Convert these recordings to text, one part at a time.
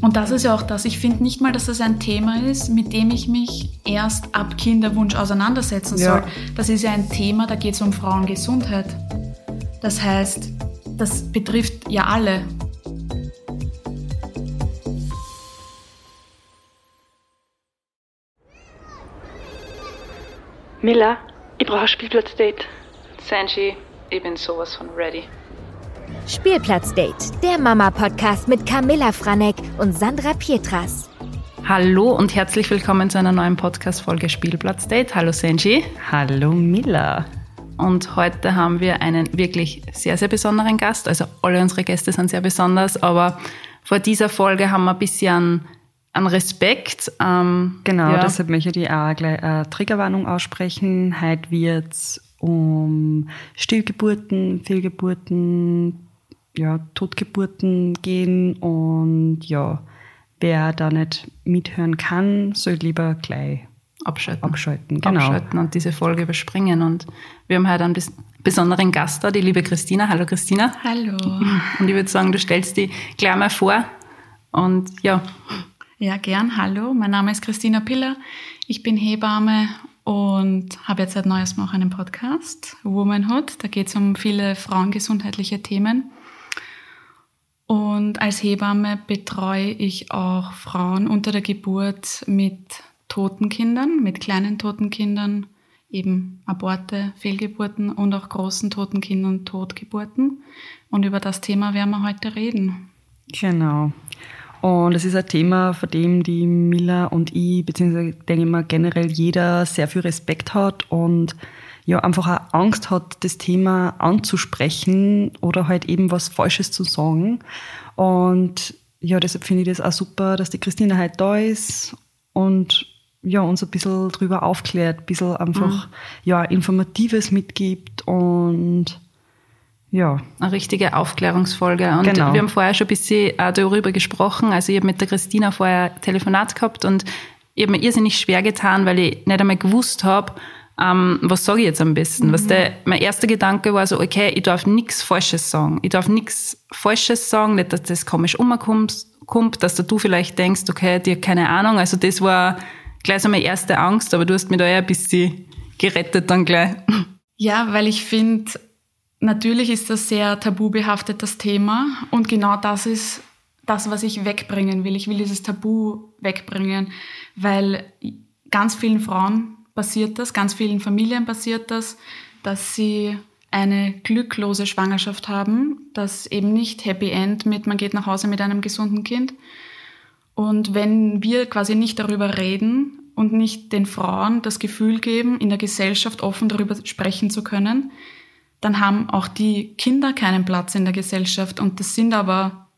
Und das ist ja auch das. Ich finde nicht mal, dass das ein Thema ist, mit dem ich mich erst ab Kinderwunsch auseinandersetzen ja. soll. Das ist ja ein Thema, da geht es um Frauengesundheit. Das heißt, das betrifft ja alle. Miller, ich brauche ein Spielplatzdate. Sanji, ich bin sowas von ready. Spielplatzdate, der Mama-Podcast mit Camilla Franek und Sandra Pietras. Hallo und herzlich willkommen zu einer neuen Podcast-Folge Spielplatzdate. Hallo Senji. Hallo Miller. Und heute haben wir einen wirklich sehr, sehr besonderen Gast. Also alle unsere Gäste sind sehr besonders, aber vor dieser Folge haben wir ein bisschen an Respekt. Ähm, genau, ja. deshalb möchte ich auch gleich eine Triggerwarnung aussprechen. Heute wird es um Stillgeburten, Fehlgeburten, ja, Totgeburten gehen und ja, wer da nicht mithören kann, soll lieber gleich abschalten. Abschalten, genau. Abschalten und diese Folge überspringen. Und wir haben heute einen besonderen Gast da, die liebe Christina. Hallo Christina. Hallo. Und ich würde sagen, du stellst die gleich mal vor. Und ja. Ja, gern. Hallo, mein Name ist Christina Piller. Ich bin Hebamme und habe jetzt seit neuestem auch einen Podcast, Womanhood. Da geht es um viele frauengesundheitliche Themen. Und als Hebamme betreue ich auch Frauen unter der Geburt mit toten Kindern, mit kleinen toten Kindern, eben Aborte, Fehlgeburten und auch großen toten Kindern, Totgeburten. Und über das Thema werden wir heute reden. Genau. Und es ist ein Thema, vor dem die Mila und ich, beziehungsweise denke ich mal generell jeder sehr viel Respekt hat und ja einfach auch Angst hat, das Thema anzusprechen oder halt eben was Falsches zu sagen. Und ja, deshalb finde ich das auch super, dass die Christina halt da ist und ja, uns ein bisschen drüber aufklärt, ein bisschen einfach mhm. ja, Informatives mitgibt und ja. Eine richtige Aufklärungsfolge. Und genau. wir haben vorher schon ein bisschen darüber gesprochen. Also ich habe mit der Christina vorher Telefonat gehabt und ich habe mir irrsinnig schwer getan, weil ich nicht einmal gewusst habe, ähm, was sage ich jetzt am besten? Mhm. Was der, mein erster Gedanke war so, okay, ich darf nichts Falsches sagen. Ich darf nichts Falsches sagen, nicht, dass das komisch umkommt, kommt, dass du vielleicht denkst, okay, dir keine Ahnung. Also das war gleich so meine erste Angst, aber du hast mich da ja ein bisschen gerettet dann gleich. Ja, weil ich finde, natürlich ist das sehr tabubehaftet, das Thema. Und genau das ist das, was ich wegbringen will. Ich will dieses Tabu wegbringen, weil ganz vielen Frauen passiert das, ganz vielen Familien passiert das, dass sie eine glücklose Schwangerschaft haben, das eben nicht Happy End mit, man geht nach Hause mit einem gesunden Kind. Und wenn wir quasi nicht darüber reden und nicht den Frauen das Gefühl geben, in der Gesellschaft offen darüber sprechen zu können, dann haben auch die Kinder keinen Platz in der Gesellschaft. Und das sind aber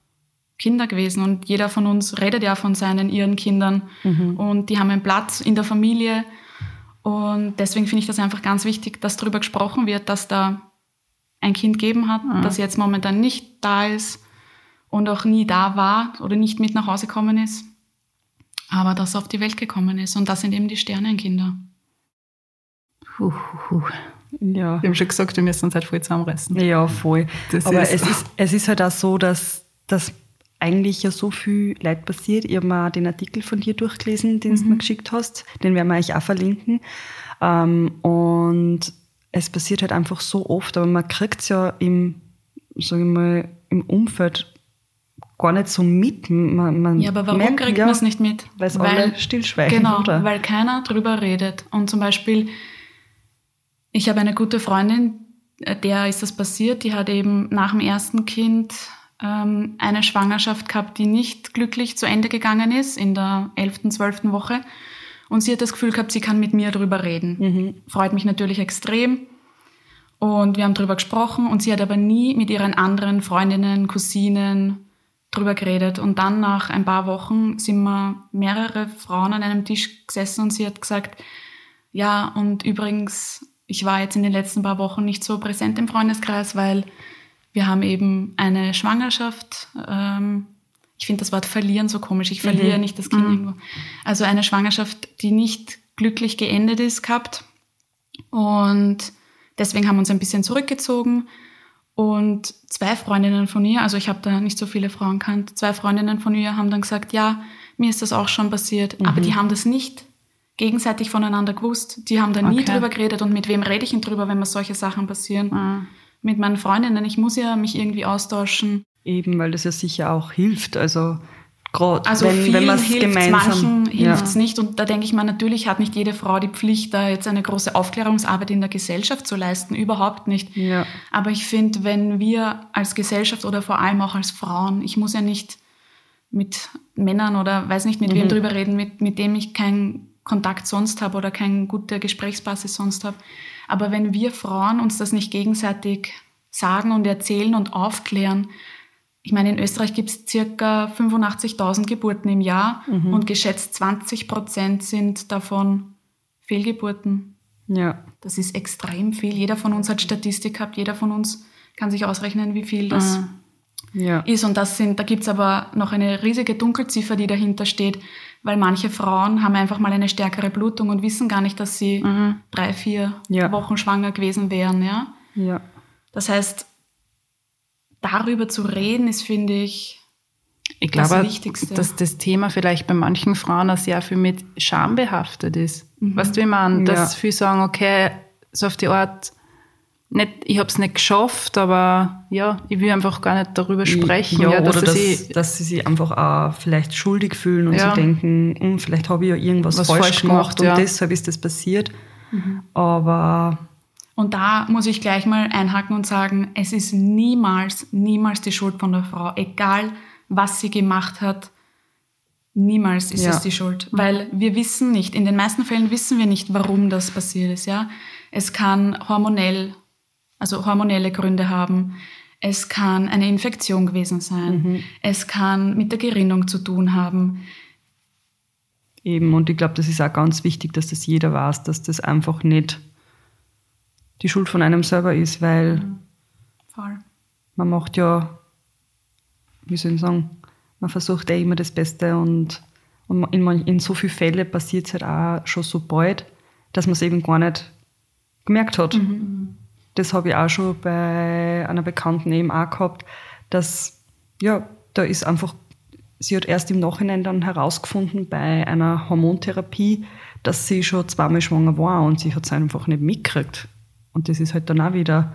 Kinder gewesen. Und jeder von uns redet ja von seinen, ihren Kindern. Mhm. Und die haben einen Platz in der Familie. Und deswegen finde ich das einfach ganz wichtig, dass darüber gesprochen wird, dass da ein Kind geben hat, mhm. das jetzt momentan nicht da ist und auch nie da war oder nicht mit nach Hause gekommen ist, aber das auf die Welt gekommen ist. Und das sind eben die Sternenkinder. Puh, puh. Ja. Wir haben schon gesagt, wir müssen uns halt voll zusammenreißen. Ja, voll. Das aber ist es, ist, es ist halt auch so, dass, dass eigentlich ja so viel Leid passiert. Ich habe mal den Artikel von dir durchgelesen, den mhm. du mir geschickt hast. Den werden wir euch auch verlinken. Ähm, und es passiert halt einfach so oft, aber man kriegt es ja im, sag ich mal, im Umfeld gar nicht so mit. Man, man ja, aber warum merkt, kriegt ja, man es nicht mit? Weil es alle stillschweigen, genau, oder? weil keiner drüber redet. Und zum Beispiel, ich habe eine gute Freundin, äh, der ist das passiert, die hat eben nach dem ersten Kind ähm, eine Schwangerschaft gehabt, die nicht glücklich zu Ende gegangen ist, in der 11., 12. Woche. Und sie hat das Gefühl gehabt, sie kann mit mir darüber reden. Mhm. Freut mich natürlich extrem. Und wir haben darüber gesprochen und sie hat aber nie mit ihren anderen Freundinnen, Cousinen drüber geredet. Und dann nach ein paar Wochen sind wir mehrere Frauen an einem Tisch gesessen und sie hat gesagt, ja, und übrigens, ich war jetzt in den letzten paar Wochen nicht so präsent im Freundeskreis, weil wir haben eben eine Schwangerschaft. Ähm, ich finde das Wort verlieren so komisch. Ich verliere mhm. nicht das Kind mhm. irgendwo. Also eine Schwangerschaft, die nicht glücklich geendet ist, gehabt. Und deswegen haben wir uns ein bisschen zurückgezogen. Und zwei Freundinnen von ihr, also ich habe da nicht so viele Frauen kannt, zwei Freundinnen von ihr haben dann gesagt, ja, mir ist das auch schon passiert, mhm. aber die haben das nicht gegenseitig voneinander gewusst. Die haben da nie okay. drüber geredet und mit wem rede ich denn drüber, wenn mir solche Sachen passieren? Mhm. Mit meinen Freundinnen, ich muss ja mich irgendwie austauschen. Eben, weil das ja sicher auch hilft. Also gerade also wenn, wenn man es gemeinsam manchen hilft es nicht und da denke ich mal natürlich hat nicht jede Frau die Pflicht da jetzt eine große Aufklärungsarbeit in der Gesellschaft zu leisten überhaupt nicht ja. aber ich finde wenn wir als Gesellschaft oder vor allem auch als Frauen ich muss ja nicht mit Männern oder weiß nicht mit mhm. wem drüber reden mit mit dem ich keinen Kontakt sonst habe oder keine gute Gesprächsbasis sonst habe aber wenn wir Frauen uns das nicht gegenseitig sagen und erzählen und aufklären ich meine, in Österreich gibt es circa 85.000 Geburten im Jahr mhm. und geschätzt 20 Prozent sind davon Fehlgeburten. Ja. Das ist extrem viel. Jeder von uns hat Statistik gehabt, jeder von uns kann sich ausrechnen, wie viel das mhm. ja. ist. Und das sind, da gibt es aber noch eine riesige Dunkelziffer, die dahinter steht, weil manche Frauen haben einfach mal eine stärkere Blutung und wissen gar nicht, dass sie mhm. drei, vier ja. Wochen schwanger gewesen wären. Ja? Ja. Das heißt, darüber zu reden, ist, finde ich, ich glaube, das Wichtigste. dass das Thema vielleicht bei manchen Frauen auch sehr viel mit Scham behaftet ist. Mhm. Weißt du, wie man, dass ja. viele sagen, okay, so auf die Art, nicht, ich habe es nicht geschafft, aber ja, ich will einfach gar nicht darüber sprechen. Ja, ja dass oder sie, dass, dass, sie sich einfach auch vielleicht schuldig fühlen und ja. sie denken, hm, vielleicht habe ich ja irgendwas falsch, falsch, gemacht, gemacht und deshalb ist das passiert. Mhm. Aber und da muss ich gleich mal einhaken und sagen, es ist niemals, niemals die Schuld von der Frau, egal was sie gemacht hat. Niemals ist ja. es die Schuld, weil wir wissen nicht, in den meisten Fällen wissen wir nicht, warum das passiert ist, ja. Es kann hormonell, also hormonelle Gründe haben. Es kann eine Infektion gewesen sein. Mhm. Es kann mit der Gerinnung zu tun haben. Eben, und ich glaube, das ist auch ganz wichtig, dass das jeder weiß, dass das einfach nicht die Schuld von einem selber ist, weil mhm. man macht ja, wie soll ich sagen, man versucht ja immer das Beste und, und in, in so vielen Fällen passiert es halt auch schon so bald, dass man es eben gar nicht gemerkt hat. Mhm. Das habe ich auch schon bei einer Bekannten eben auch gehabt, dass, ja, da ist einfach, sie hat erst im Nachhinein dann herausgefunden bei einer Hormontherapie, dass sie schon zweimal schwanger war und sie hat es einfach nicht mitgekriegt. Und das ist halt dann auch wieder,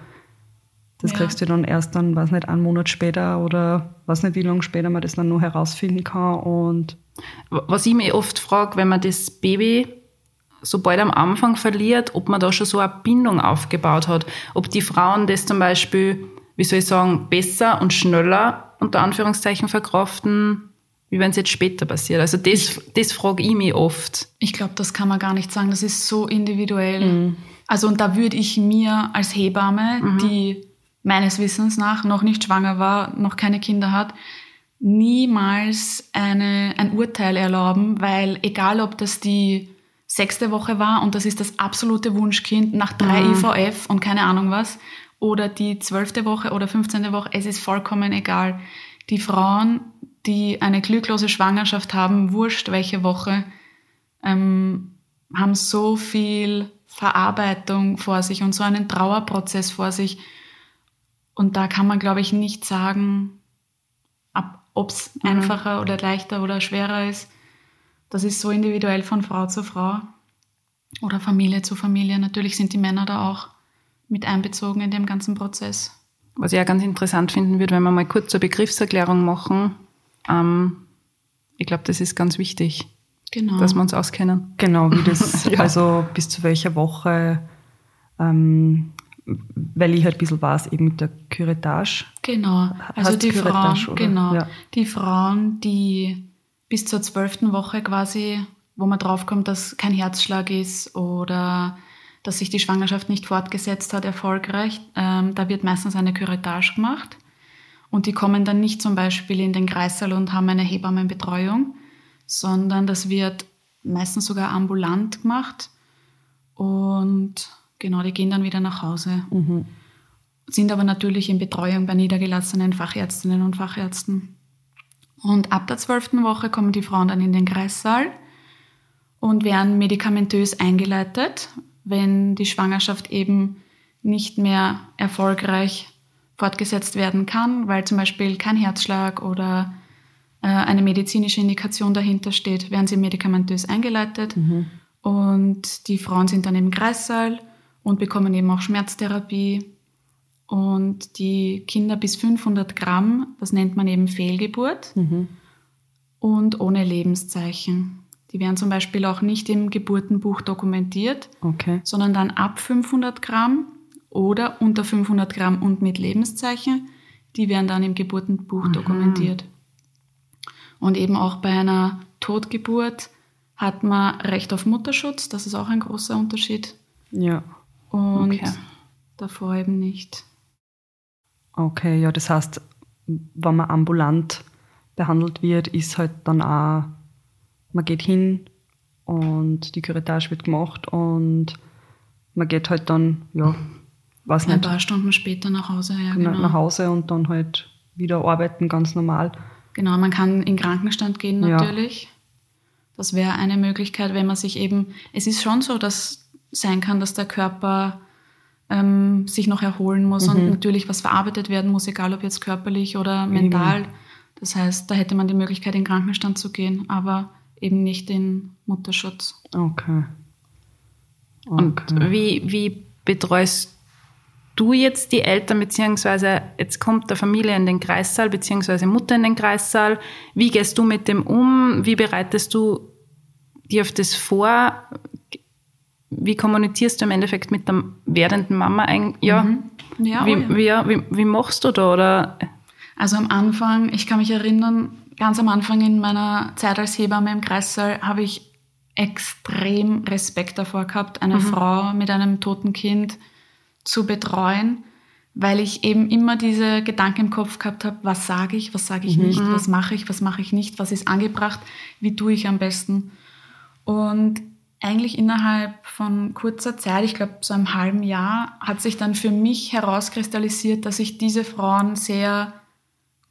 das ja. kriegst du dann erst dann, weiß nicht, einen Monat später oder weiß nicht, wie lange später man das dann noch herausfinden kann. Und Was ich mich oft frage, wenn man das Baby sobald am Anfang verliert, ob man da schon so eine Bindung aufgebaut hat. Ob die Frauen das zum Beispiel, wie soll ich sagen, besser und schneller unter Anführungszeichen verkraften, wie wenn es jetzt später passiert. Also das, das frage ich mich oft. Ich glaube, das kann man gar nicht sagen. Das ist so individuell. Mhm. Also und da würde ich mir als Hebamme, mhm. die meines Wissens nach noch nicht schwanger war, noch keine Kinder hat, niemals eine, ein Urteil erlauben, weil egal ob das die sechste Woche war und das ist das absolute Wunschkind nach drei mhm. IVF und keine Ahnung was, oder die zwölfte Woche oder 15. Woche, es ist vollkommen egal. Die Frauen, die eine glücklose Schwangerschaft haben, wurscht welche Woche, ähm, haben so viel Verarbeitung vor sich und so einen Trauerprozess vor sich. Und da kann man, glaube ich, nicht sagen, ob es mhm. einfacher oder leichter oder schwerer ist. Das ist so individuell von Frau zu Frau oder Familie zu Familie. Natürlich sind die Männer da auch mit einbezogen in dem ganzen Prozess. Was ich ja ganz interessant finden würde, wenn wir mal kurz zur Begriffserklärung machen. Ähm, ich glaube, das ist ganz wichtig. Genau. Dass wir uns auskennen. Genau, wie das, ja. also bis zu welcher Woche, ähm, weil ich halt ein bisschen weiß, eben mit der Curettage. Genau, also die Frauen, genau, ja. die Frauen, die bis zur zwölften Woche quasi, wo man draufkommt, dass kein Herzschlag ist oder dass sich die Schwangerschaft nicht fortgesetzt hat, erfolgreich, ähm, da wird meistens eine Curettage gemacht. Und die kommen dann nicht zum Beispiel in den Kreissaal und haben eine Hebammenbetreuung, sondern das wird meistens sogar ambulant gemacht und genau, die gehen dann wieder nach Hause. Mhm. Sind aber natürlich in Betreuung bei niedergelassenen Fachärztinnen und Fachärzten. Und ab der zwölften Woche kommen die Frauen dann in den Kreissaal und werden medikamentös eingeleitet, wenn die Schwangerschaft eben nicht mehr erfolgreich fortgesetzt werden kann, weil zum Beispiel kein Herzschlag oder äh, eine medizinische Indikation dahinter steht, werden sie medikamentös eingeleitet. Mhm. Und die Frauen sind dann im Kreissaal und bekommen eben auch Schmerztherapie. Und die Kinder bis 500 Gramm, das nennt man eben Fehlgeburt mhm. und ohne Lebenszeichen. Die werden zum Beispiel auch nicht im Geburtenbuch dokumentiert, okay. sondern dann ab 500 Gramm oder unter 500 Gramm und mit Lebenszeichen. Die werden dann im Geburtenbuch Aha. dokumentiert. Und eben auch bei einer Totgeburt hat man Recht auf Mutterschutz. Das ist auch ein großer Unterschied. Ja. Und okay. davor eben nicht. Okay, ja, das heißt, wenn man ambulant behandelt wird, ist halt dann auch, man geht hin und die Curettage wird gemacht und man geht halt dann, ja, was nicht. Ein paar Stunden später nach Hause, ja, genau. Nach Hause und dann halt wieder arbeiten, ganz normal. Genau, man kann in Krankenstand gehen natürlich. Ja. Das wäre eine Möglichkeit, wenn man sich eben, es ist schon so, dass sein kann, dass der Körper ähm, sich noch erholen muss mhm. und natürlich was verarbeitet werden muss, egal ob jetzt körperlich oder mental. Eben. Das heißt, da hätte man die Möglichkeit, in Krankenstand zu gehen, aber eben nicht in Mutterschutz. Okay. okay. Und wie, wie betreust du jetzt die Eltern, beziehungsweise jetzt kommt der Familie in den Kreissaal, beziehungsweise Mutter in den Kreissaal. Wie gehst du mit dem um? Wie bereitest du dir auf das vor? Wie kommunizierst du im Endeffekt mit der werdenden Mama? Ein, ja, mhm. ja, wie, oh ja. Wie, wie, wie, machst du da? Oder? Also am Anfang, ich kann mich erinnern, ganz am Anfang in meiner Zeit als Hebamme im Kreissaal habe ich extrem Respekt davor gehabt, eine mhm. Frau mit einem toten Kind zu betreuen, weil ich eben immer diese Gedanken im Kopf gehabt habe, was sage ich, was sage ich mhm. nicht, was mache ich, was mache ich nicht, was ist angebracht, wie tue ich am besten. Und eigentlich innerhalb von kurzer Zeit, ich glaube so einem halben Jahr, hat sich dann für mich herauskristallisiert, dass ich diese Frauen sehr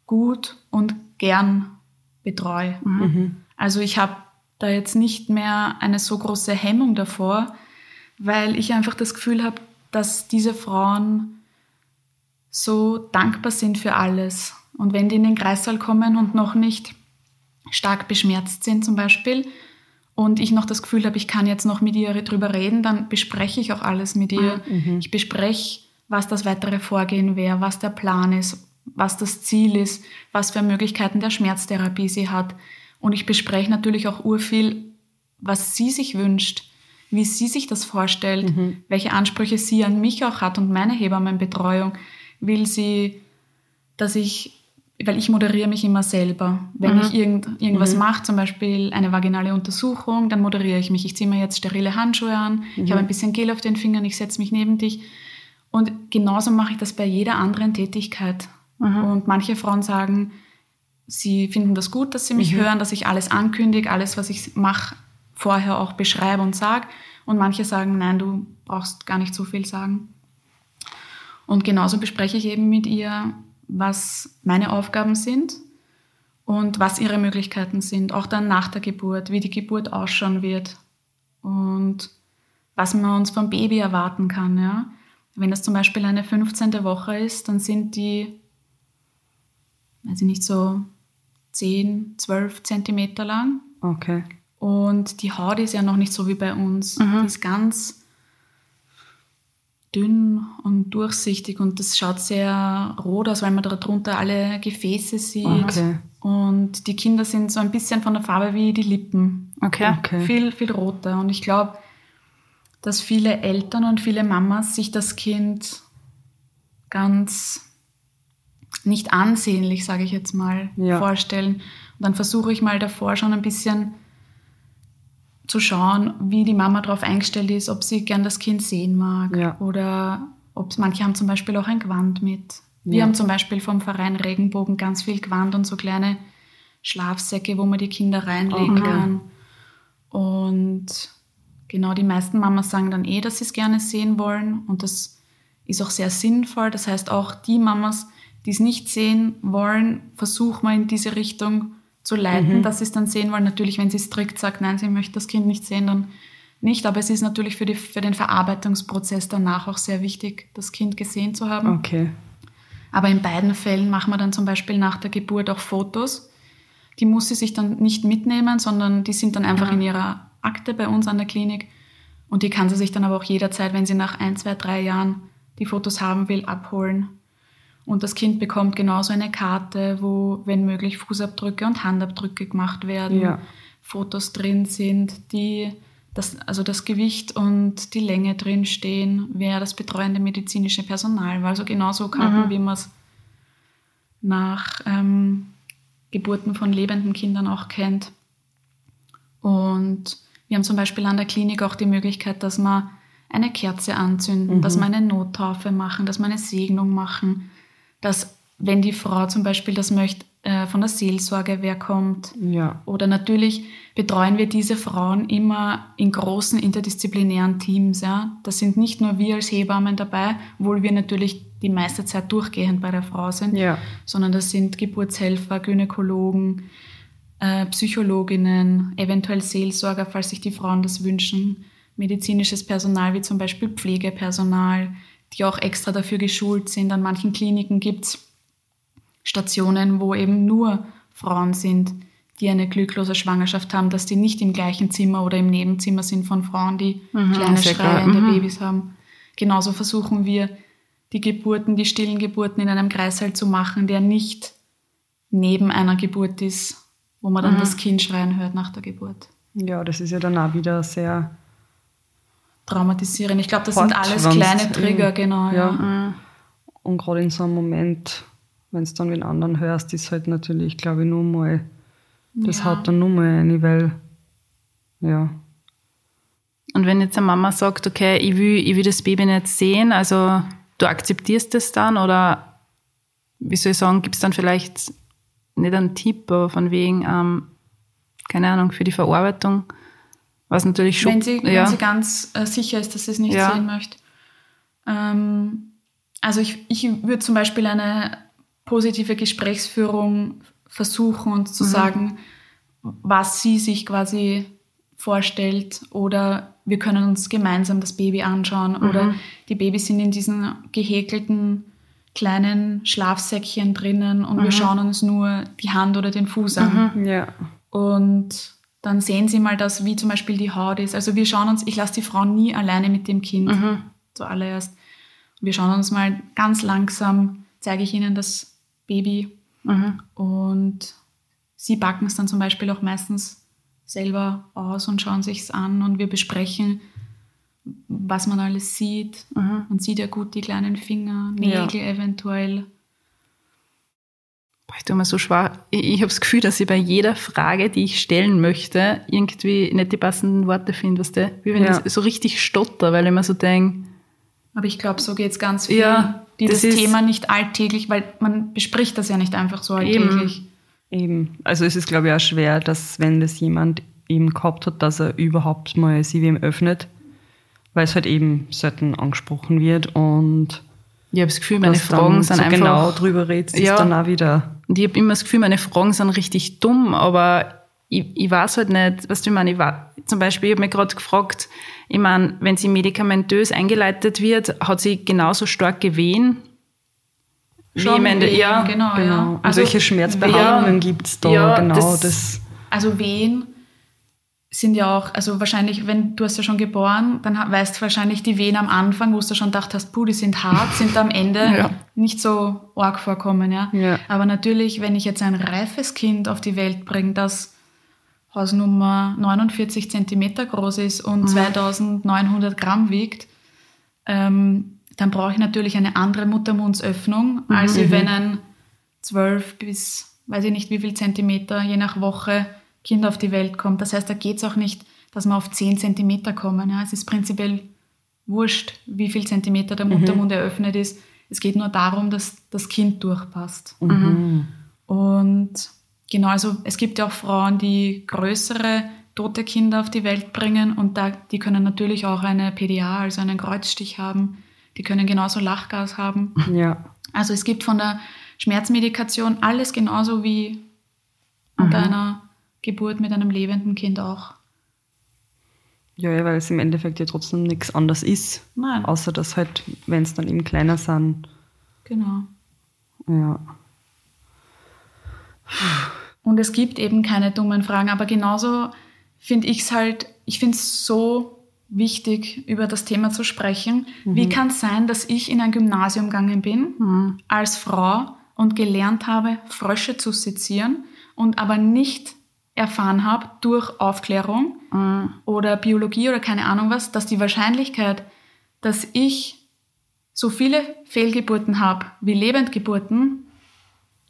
gut und gern betreue. Mhm. Also ich habe da jetzt nicht mehr eine so große Hemmung davor, weil ich einfach das Gefühl habe, dass diese Frauen so dankbar sind für alles. Und wenn die in den Kreissaal kommen und noch nicht stark beschmerzt sind zum Beispiel und ich noch das Gefühl habe, ich kann jetzt noch mit ihr drüber reden, dann bespreche ich auch alles mit ihr. Mhm. Ich bespreche, was das weitere Vorgehen wäre, was der Plan ist, was das Ziel ist, was für Möglichkeiten der Schmerztherapie sie hat. Und ich bespreche natürlich auch urviel, was sie sich wünscht wie sie sich das vorstellt, mhm. welche Ansprüche sie an mich auch hat und meine Hebammenbetreuung. Will sie, dass ich, weil ich moderiere mich immer selber. Wenn mhm. ich irgend, irgendwas mhm. mache, zum Beispiel eine vaginale Untersuchung, dann moderiere ich mich. Ich ziehe mir jetzt sterile Handschuhe an, ich habe mhm. ein bisschen Gel auf den Fingern, ich setze mich neben dich. Und genauso mache ich das bei jeder anderen Tätigkeit. Mhm. Und manche Frauen sagen, sie finden das gut, dass sie mich mhm. hören, dass ich alles ankündige, alles, was ich mache, vorher auch beschreibe und sage. Und manche sagen, nein, du brauchst gar nicht so viel sagen. Und genauso bespreche ich eben mit ihr, was meine Aufgaben sind und was ihre Möglichkeiten sind, auch dann nach der Geburt, wie die Geburt ausschauen wird und was man uns vom Baby erwarten kann. Ja? Wenn das zum Beispiel eine 15. Woche ist, dann sind die, ich nicht, so 10, 12 Zentimeter lang. Okay. Und die Haut ist ja noch nicht so wie bei uns. Mhm. Die ist ganz dünn und durchsichtig und das schaut sehr rot aus, weil man darunter alle Gefäße sieht. Okay. Und die Kinder sind so ein bisschen von der Farbe wie die Lippen. Okay. okay. Viel, viel roter. Und ich glaube, dass viele Eltern und viele Mamas sich das Kind ganz nicht ansehnlich, sage ich jetzt mal, ja. vorstellen. Und dann versuche ich mal davor schon ein bisschen zu schauen, wie die Mama darauf eingestellt ist, ob sie gern das Kind sehen mag ja. oder ob manche haben zum Beispiel auch ein Gewand mit. Wir ja. haben zum Beispiel vom Verein Regenbogen ganz viel Gewand und so kleine Schlafsäcke, wo man die Kinder reinlegen okay. kann. Und genau, die meisten Mamas sagen dann eh, dass sie es gerne sehen wollen und das ist auch sehr sinnvoll. Das heißt, auch die Mamas, die es nicht sehen wollen, versuchen wir in diese Richtung zu leiten, mhm. dass sie es dann sehen wollen. Natürlich, wenn sie strikt sagt, nein, sie möchte das Kind nicht sehen, dann nicht. Aber es ist natürlich für, die, für den Verarbeitungsprozess danach auch sehr wichtig, das Kind gesehen zu haben. Okay. Aber in beiden Fällen machen wir dann zum Beispiel nach der Geburt auch Fotos. Die muss sie sich dann nicht mitnehmen, sondern die sind dann einfach in ihrer Akte bei uns an der Klinik. Und die kann sie sich dann aber auch jederzeit, wenn sie nach ein, zwei, drei Jahren die Fotos haben will, abholen. Und das Kind bekommt genauso eine Karte, wo, wenn möglich, Fußabdrücke und Handabdrücke gemacht werden, ja. Fotos drin sind, die das, also das Gewicht und die Länge drin stehen, wer das betreuende medizinische Personal war. Also genauso Karten, mhm. wie man es nach ähm, Geburten von lebenden Kindern auch kennt. Und wir haben zum Beispiel an der Klinik auch die Möglichkeit, dass man eine Kerze anzünden, mhm. dass man eine Nottaufe machen, dass man eine Segnung machen, dass wenn die Frau zum Beispiel das möchte, äh, von der Seelsorge wer kommt. Ja. Oder natürlich betreuen wir diese Frauen immer in großen interdisziplinären Teams. Ja. Das sind nicht nur wir als Hebammen dabei, obwohl wir natürlich die meiste Zeit durchgehend bei der Frau sind, ja. sondern das sind Geburtshelfer, Gynäkologen, äh, Psychologinnen, eventuell Seelsorger, falls sich die Frauen das wünschen, medizinisches Personal wie zum Beispiel Pflegepersonal, die auch extra dafür geschult sind. An manchen Kliniken gibt es Stationen, wo eben nur Frauen sind, die eine glücklose Schwangerschaft haben, dass die nicht im gleichen Zimmer oder im Nebenzimmer sind von Frauen, die mhm, kleine schreiende mhm. Babys haben. Genauso versuchen wir, die Geburten, die stillen Geburten in einem Kreißsaal zu machen, der nicht neben einer Geburt ist, wo man dann mhm. das Kind schreien hört nach der Geburt. Ja, das ist ja dann auch wieder sehr traumatisierend. Ich glaube, das sind alles kleine Trigger, genau. Ja. ja. Und gerade in so einem Moment wenn du dann mit anderen hörst, ist halt natürlich, glaube ich, nur mal, das ja. haut dann nur mal rein, weil, ja. Und wenn jetzt eine Mama sagt, okay, ich will, ich will das Baby nicht sehen, also du akzeptierst das dann oder wie soll ich sagen, gibt es dann vielleicht nicht einen Tipp, aber von wegen, ähm, keine Ahnung, für die Verarbeitung, was natürlich schon. Wenn sie, ja. wenn sie ganz äh, sicher ist, dass sie es nicht ja. sehen möchte. Ähm, also ich, ich würde zum Beispiel eine positive Gesprächsführung versuchen und zu mhm. sagen, was sie sich quasi vorstellt oder wir können uns gemeinsam das Baby anschauen mhm. oder die Babys sind in diesen gehäkelten kleinen Schlafsäckchen drinnen und mhm. wir schauen uns nur die Hand oder den Fuß an. Mhm. Ja. Und dann sehen sie mal das, wie zum Beispiel die Haut ist. Also wir schauen uns, ich lasse die Frau nie alleine mit dem Kind mhm. zuallererst. Wir schauen uns mal ganz langsam, zeige ich ihnen das Baby. Mhm. Und sie backen es dann zum Beispiel auch meistens selber aus und schauen sich es an und wir besprechen, was man alles sieht. Mhm. Man sieht ja gut die kleinen Finger, Nägel ja. eventuell. Ich tue mir so schwer. Ich, ich habe das Gefühl, dass ich bei jeder Frage, die ich stellen möchte, irgendwie nicht die passenden Worte finde, was der, wie wenn ja. ich so richtig stotter, weil ich mir so denke. Aber ich glaube, so geht es ganz viel. Ja, die das, das Thema nicht alltäglich, weil man bespricht das ja nicht einfach so alltäglich. Eben. eben. Also es ist, glaube ich, auch schwer, dass wenn das jemand eben gehabt hat, dass er überhaupt mal sie wem öffnet, weil es halt eben selten angesprochen wird und ich habe das Gefühl, meine Fragen sind so einfach genau drüber redest, ja, dann auch wieder. Und ich habe immer das Gefühl, meine Fragen sind richtig dumm, aber ich, ich weiß halt nicht, was du meinst, ich war, zum Beispiel, ich habe mich gerade gefragt, ich meine, wenn sie medikamentös eingeleitet wird, hat sie genauso stark gewehen. Schon wie Ende, ja, genau, genau. Ja. Und also, welche Schmerzbehandlungen gibt es da? Ja, genau, das, das. Also Wehen sind ja auch, also wahrscheinlich, wenn du hast ja schon geboren, dann weißt du wahrscheinlich die Wehen am Anfang, wo du schon gedacht hast, puh, die sind hart, sind am Ende ja. nicht so arg vorkommen, ja? ja. Aber natürlich, wenn ich jetzt ein reifes Kind auf die Welt bringe, das Hausnummer 49 Zentimeter groß ist und mhm. 2900 Gramm wiegt, ähm, dann brauche ich natürlich eine andere Muttermundsöffnung, mhm. als mhm. wenn ein 12 bis, weiß ich nicht wie viel Zentimeter, je nach Woche Kind auf die Welt kommt. Das heißt, da geht es auch nicht, dass wir auf 10 Zentimeter kommen. Ja. Es ist prinzipiell wurscht, wie viel Zentimeter der Muttermund mhm. eröffnet ist. Es geht nur darum, dass das Kind durchpasst. Mhm. Und Genau, also es gibt ja auch Frauen, die größere tote Kinder auf die Welt bringen und da, die können natürlich auch eine PDA, also einen Kreuzstich haben. Die können genauso Lachgas haben. Ja. Also es gibt von der Schmerzmedikation alles genauso wie unter mhm. einer Geburt mit einem lebenden Kind auch. Ja, weil es im Endeffekt ja trotzdem nichts anderes ist. Nein. Außer dass halt, wenn es dann eben kleiner sind. Genau. Ja. Und es gibt eben keine dummen Fragen, aber genauso finde ich es halt, ich finde es so wichtig, über das Thema zu sprechen. Mhm. Wie kann es sein, dass ich in ein Gymnasium gegangen bin, mhm. als Frau und gelernt habe, Frösche zu sezieren und aber nicht erfahren habe durch Aufklärung mhm. oder Biologie oder keine Ahnung was, dass die Wahrscheinlichkeit, dass ich so viele Fehlgeburten habe wie Lebendgeburten,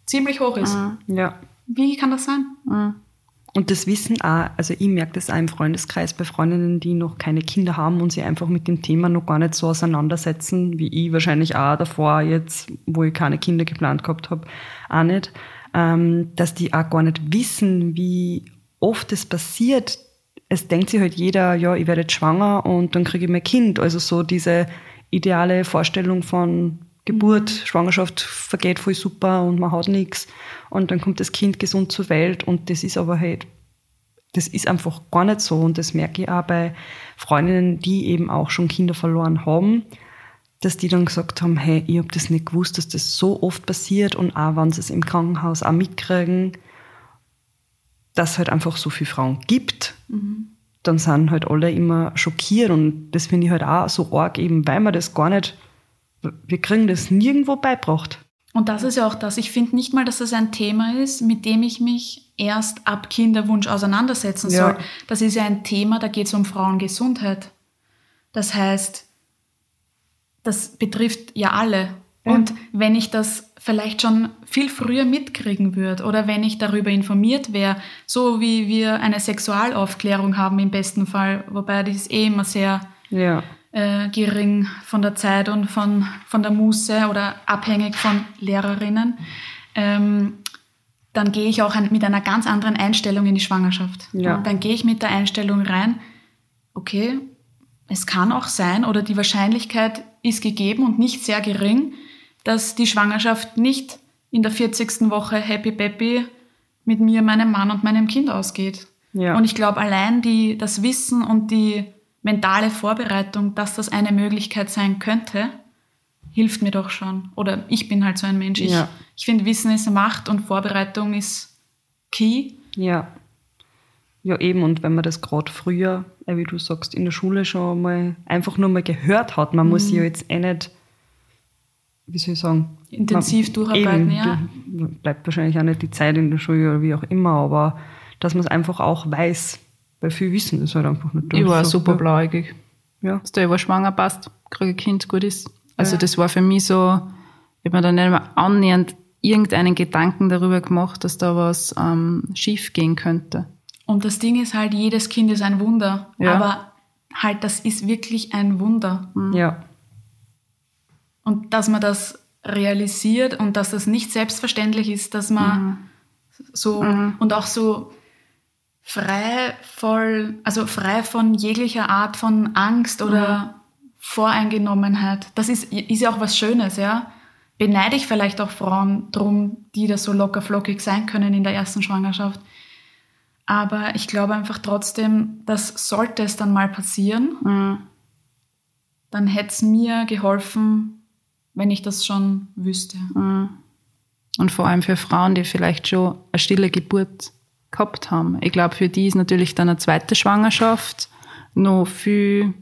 ziemlich hoch ist. Mhm. Ja. Wie kann das sein? Mhm. Und das Wissen auch, also ich merke das auch im Freundeskreis bei Freundinnen, die noch keine Kinder haben und sich einfach mit dem Thema noch gar nicht so auseinandersetzen, wie ich wahrscheinlich auch davor jetzt, wo ich keine Kinder geplant gehabt habe, auch nicht, ähm, dass die auch gar nicht wissen, wie oft es passiert. Es denkt sich halt jeder, ja, ich werde jetzt schwanger und dann kriege ich mein Kind. Also so diese ideale Vorstellung von Geburt, Schwangerschaft vergeht voll super und man hat nichts und dann kommt das Kind gesund zur Welt und das ist aber halt, das ist einfach gar nicht so und das merke ich auch bei Freundinnen, die eben auch schon Kinder verloren haben, dass die dann gesagt haben, hey, ich habe das nicht gewusst, dass das so oft passiert und auch wenn sie es im Krankenhaus auch mitkriegen, dass es halt einfach so viele Frauen gibt. Mhm. Dann sind halt alle immer schockiert und das finde ich halt auch so arg, eben weil man das gar nicht wir kriegen das nirgendwo beibracht. Und das ist ja auch das. Ich finde nicht mal, dass das ein Thema ist, mit dem ich mich erst ab Kinderwunsch auseinandersetzen ja. soll. Das ist ja ein Thema, da geht es um Frauengesundheit. Das heißt, das betrifft ja alle. Ja. Und wenn ich das vielleicht schon viel früher mitkriegen würde oder wenn ich darüber informiert wäre, so wie wir eine Sexualaufklärung haben im besten Fall, wobei das ist eh immer sehr ja äh, gering von der Zeit und von, von der Muße oder abhängig von Lehrerinnen, ähm, dann gehe ich auch ein, mit einer ganz anderen Einstellung in die Schwangerschaft. Ja. Dann gehe ich mit der Einstellung rein, okay, es kann auch sein oder die Wahrscheinlichkeit ist gegeben und nicht sehr gering, dass die Schwangerschaft nicht in der 40. Woche happy peppy mit mir, meinem Mann und meinem Kind ausgeht. Ja. Und ich glaube, allein die, das Wissen und die mentale Vorbereitung, dass das eine Möglichkeit sein könnte, hilft mir doch schon. Oder ich bin halt so ein Mensch. Ich, ja. ich finde, Wissen ist Macht und Vorbereitung ist key. Ja. Ja, eben. Und wenn man das gerade früher, wie du sagst, in der Schule schon mal einfach nur mal gehört hat, man mhm. muss ja jetzt eh nicht, wie soll ich sagen, intensiv man, durcharbeiten, eben, ja. Bleibt wahrscheinlich auch nicht die Zeit in der Schule oder wie auch immer, aber dass man es einfach auch weiß, weil viel wissen ist halt einfach nicht da. Ich war so, super ja. blauäugig. Ja. Dass da ich war schwanger, passt, kriege ein Kind, gut ist. Also ja. das war für mich so, ich habe mir dann nicht mehr annähernd irgendeinen Gedanken darüber gemacht, dass da was ähm, schief gehen könnte. Und das Ding ist halt, jedes Kind ist ein Wunder. Ja. Aber halt, das ist wirklich ein Wunder. Mhm. Ja. Und dass man das realisiert und dass das nicht selbstverständlich ist, dass man mhm. so mhm. und auch so frei voll, also frei von jeglicher Art von Angst oder mhm. Voreingenommenheit. Das ist, ist ja auch was Schönes, ja. Beneide ich vielleicht auch Frauen drum, die da so locker flockig sein können in der ersten Schwangerschaft. Aber ich glaube einfach trotzdem, dass sollte es dann mal passieren, mhm. dann hätte es mir geholfen, wenn ich das schon wüsste. Mhm. Und vor allem für Frauen, die vielleicht schon eine stille Geburt gehabt haben. Ich glaube, für die ist natürlich dann eine zweite Schwangerschaft noch viel,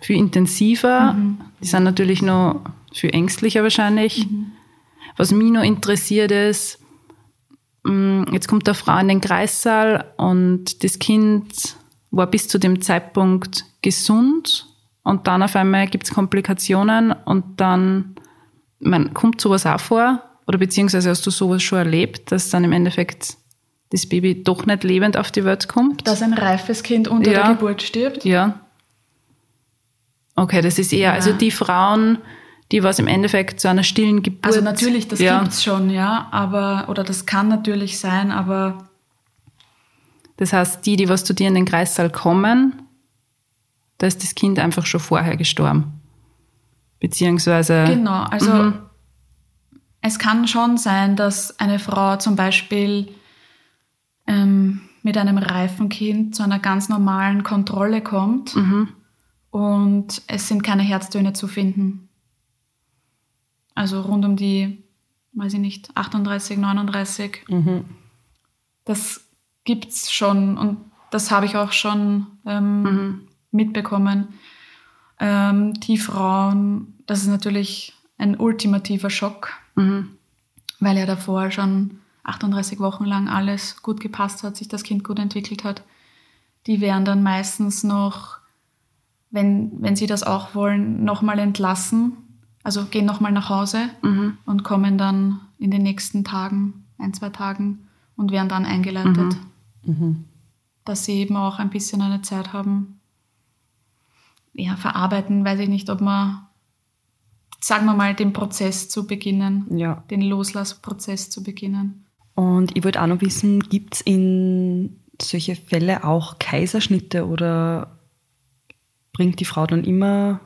viel intensiver. Mhm. Die sind natürlich noch viel ängstlicher wahrscheinlich. Mhm. Was mich noch interessiert ist, jetzt kommt eine Frau in den Kreissaal und das Kind war bis zu dem Zeitpunkt gesund und dann auf einmal gibt es Komplikationen und dann man, kommt sowas auch vor oder beziehungsweise hast du sowas schon erlebt, dass dann im Endeffekt das Baby doch nicht lebend auf die Welt kommt. Dass ein reifes Kind unter ja. der Geburt stirbt? Ja. Okay, das ist eher, ja. also die Frauen, die was im Endeffekt zu einer stillen Geburt. Also natürlich, das ja. gibt's schon, ja, aber, oder das kann natürlich sein, aber. Das heißt, die, die was zu dir in den Kreissaal kommen, da ist das Kind einfach schon vorher gestorben. Beziehungsweise. Genau, also mhm. es kann schon sein, dass eine Frau zum Beispiel ähm, mit einem reifen Kind zu einer ganz normalen Kontrolle kommt mhm. und es sind keine Herztöne zu finden. Also rund um die weiß ich nicht, 38, 39. Mhm. Das gibt's schon und das habe ich auch schon ähm, mhm. mitbekommen. Ähm, die Frauen, das ist natürlich ein ultimativer Schock, mhm. weil ja davor schon 38 Wochen lang alles gut gepasst hat, sich das Kind gut entwickelt hat. Die werden dann meistens noch, wenn, wenn sie das auch wollen, nochmal entlassen. Also gehen nochmal nach Hause mhm. und kommen dann in den nächsten Tagen, ein, zwei Tagen und werden dann eingeleitet. Mhm. mhm. Dass sie eben auch ein bisschen eine Zeit haben, ja, verarbeiten, weiß ich nicht, ob man sagen wir mal, den Prozess zu beginnen, ja. den Loslassprozess zu beginnen. Und ich wollte auch noch wissen, gibt es in solche Fälle auch Kaiserschnitte oder bringt die Frau dann immer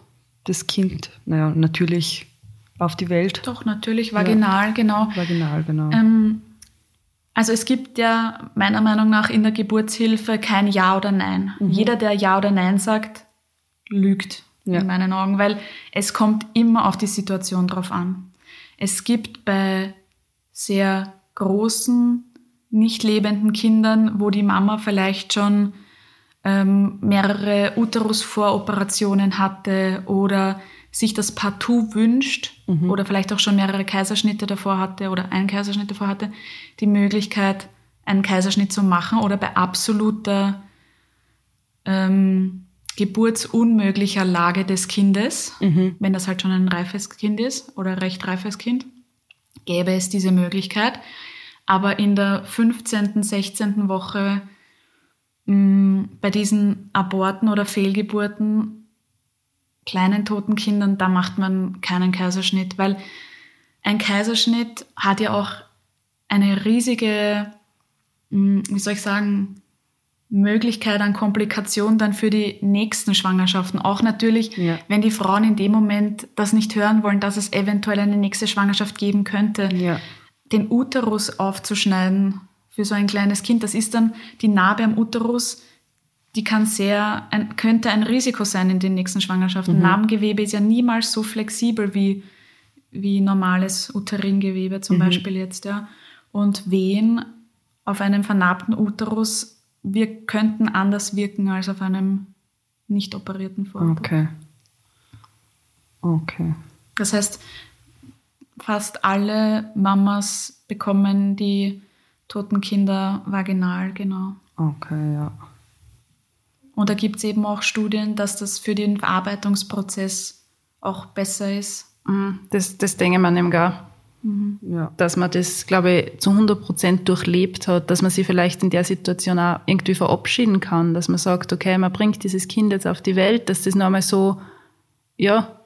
das Kind, naja, natürlich auf die Welt? Doch, natürlich, vaginal, ja. genau. Vaginal, genau. Ähm, also es gibt ja meiner Meinung nach in der Geburtshilfe kein Ja oder Nein. Mhm. Jeder, der Ja oder Nein sagt, lügt ja. in meinen Augen, weil es kommt immer auf die Situation drauf an. Es gibt bei sehr großen, nicht lebenden Kindern, wo die Mama vielleicht schon ähm, mehrere Uterusvoroperationen hatte oder sich das partout wünscht mhm. oder vielleicht auch schon mehrere Kaiserschnitte davor hatte oder einen Kaiserschnitt davor hatte, die Möglichkeit, einen Kaiserschnitt zu machen oder bei absoluter ähm, geburtsunmöglicher Lage des Kindes, mhm. wenn das halt schon ein reifes Kind ist oder recht reifes Kind, gäbe es diese Möglichkeit. Aber in der 15., 16. Woche bei diesen Aborten oder Fehlgeburten, kleinen toten Kindern, da macht man keinen Kaiserschnitt, weil ein Kaiserschnitt hat ja auch eine riesige, mh, wie soll ich sagen, Möglichkeit an Komplikation dann für die nächsten Schwangerschaften. Auch natürlich, ja. wenn die Frauen in dem Moment das nicht hören wollen, dass es eventuell eine nächste Schwangerschaft geben könnte. Ja. Den Uterus aufzuschneiden für so ein kleines Kind, das ist dann die Narbe am Uterus, die kann sehr, ein, könnte ein Risiko sein in den nächsten Schwangerschaften. Mhm. Narbengewebe ist ja niemals so flexibel wie, wie normales Uteringewebe zum mhm. Beispiel jetzt, ja. Und Wehen auf einem vernarbten Uterus wir könnten anders wirken als auf einem nicht operierten Vorhof. Okay. Okay. Das heißt, fast alle Mamas bekommen die toten Kinder vaginal, genau. Okay, ja. Und da gibt es eben auch Studien, dass das für den Verarbeitungsprozess auch besser ist. Mhm. Das, das denke man eben gar. Mhm. Ja. Dass man das, glaube ich, zu 100 Prozent durchlebt hat, dass man sich vielleicht in der Situation auch irgendwie verabschieden kann, dass man sagt, okay, man bringt dieses Kind jetzt auf die Welt, dass das nochmal so, ja,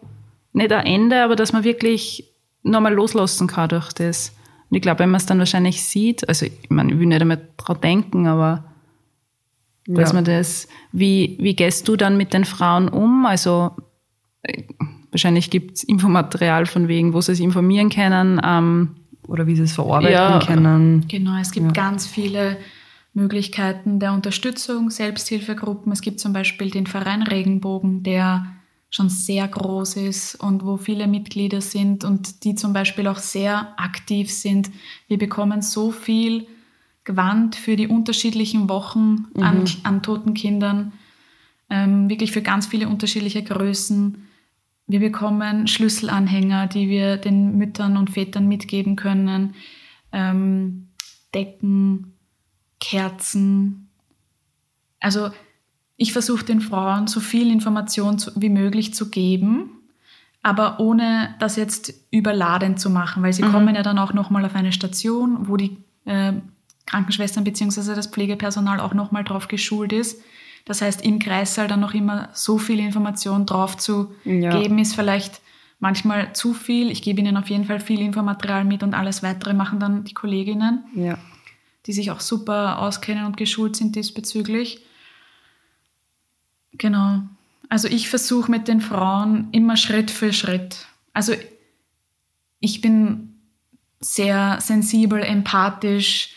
nicht ein Ende, aber dass man wirklich nochmal loslassen kann durch das. Und ich glaube, wenn man es dann wahrscheinlich sieht, also ich meine, ich will nicht einmal dran denken, aber dass ja. man das, wie, wie gehst du dann mit den Frauen um? Also Wahrscheinlich gibt es Infomaterial von wegen, wo sie sich informieren können. Ähm, oder wie sie es verarbeiten ja, können. Genau, es gibt ja. ganz viele Möglichkeiten der Unterstützung, Selbsthilfegruppen. Es gibt zum Beispiel den Verein Regenbogen, der schon sehr groß ist und wo viele Mitglieder sind und die zum Beispiel auch sehr aktiv sind. Wir bekommen so viel Gewand für die unterschiedlichen Wochen mhm. an, an toten Kindern, ähm, wirklich für ganz viele unterschiedliche Größen. Wir bekommen Schlüsselanhänger, die wir den Müttern und Vätern mitgeben können, ähm, Decken, Kerzen. Also ich versuche den Frauen so viel Information wie möglich zu geben, aber ohne das jetzt überladend zu machen, weil sie mhm. kommen ja dann auch nochmal auf eine Station, wo die äh, Krankenschwestern bzw. das Pflegepersonal auch nochmal drauf geschult ist. Das heißt, im Kreissaal dann noch immer so viel Information drauf zu ja. geben, ist vielleicht manchmal zu viel. Ich gebe ihnen auf jeden Fall viel Infomaterial mit und alles weitere machen dann die Kolleginnen, ja. die sich auch super auskennen und geschult sind diesbezüglich. Genau. Also ich versuche mit den Frauen immer Schritt für Schritt. Also ich bin sehr sensibel, empathisch.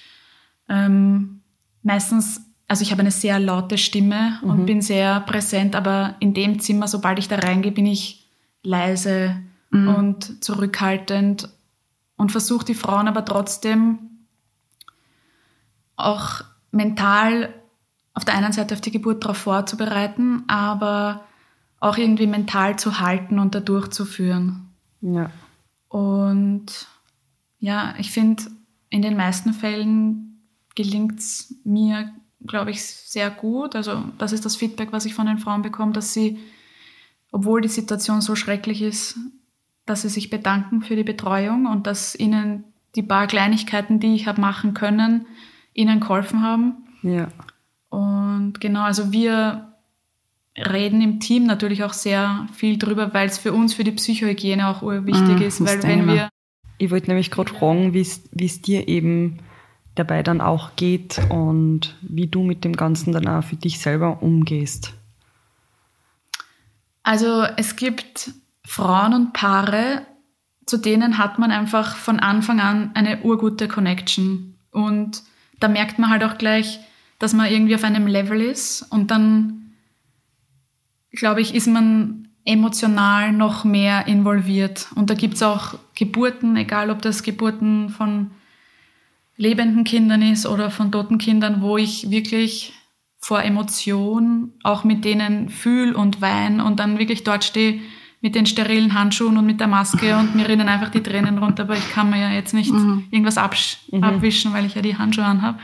Ähm, meistens also ich habe eine sehr laute Stimme und mhm. bin sehr präsent, aber in dem Zimmer, sobald ich da reingehe, bin ich leise mhm. und zurückhaltend. und versuche die Frauen aber trotzdem auch mental auf der einen Seite auf die Geburt darauf vorzubereiten, aber auch irgendwie mental zu halten und da durchzuführen. Ja. Und ja, ich finde, in den meisten Fällen gelingt es mir, glaube ich, sehr gut. Also das ist das Feedback, was ich von den Frauen bekomme, dass sie, obwohl die Situation so schrecklich ist, dass sie sich bedanken für die Betreuung und dass ihnen die paar Kleinigkeiten, die ich habe machen können, ihnen geholfen haben. Ja. Und genau, also wir reden im Team natürlich auch sehr viel drüber, weil es für uns, für die Psychohygiene auch wichtig mm, ist, weil wenn wir... Ich wollte nämlich gerade fragen, wie es dir eben dabei dann auch geht und wie du mit dem Ganzen dann auch für dich selber umgehst. Also es gibt Frauen und Paare, zu denen hat man einfach von Anfang an eine urgute Connection. Und da merkt man halt auch gleich, dass man irgendwie auf einem Level ist. Und dann, glaube ich, ist man emotional noch mehr involviert. Und da gibt es auch Geburten, egal ob das Geburten von lebenden Kindern ist oder von toten Kindern, wo ich wirklich vor Emotion auch mit denen fühl und wein und dann wirklich dort stehe mit den sterilen Handschuhen und mit der Maske und mir rinnen einfach die Tränen runter, aber ich kann mir ja jetzt nicht mhm. irgendwas mhm. abwischen, weil ich ja die Handschuhe anhabe.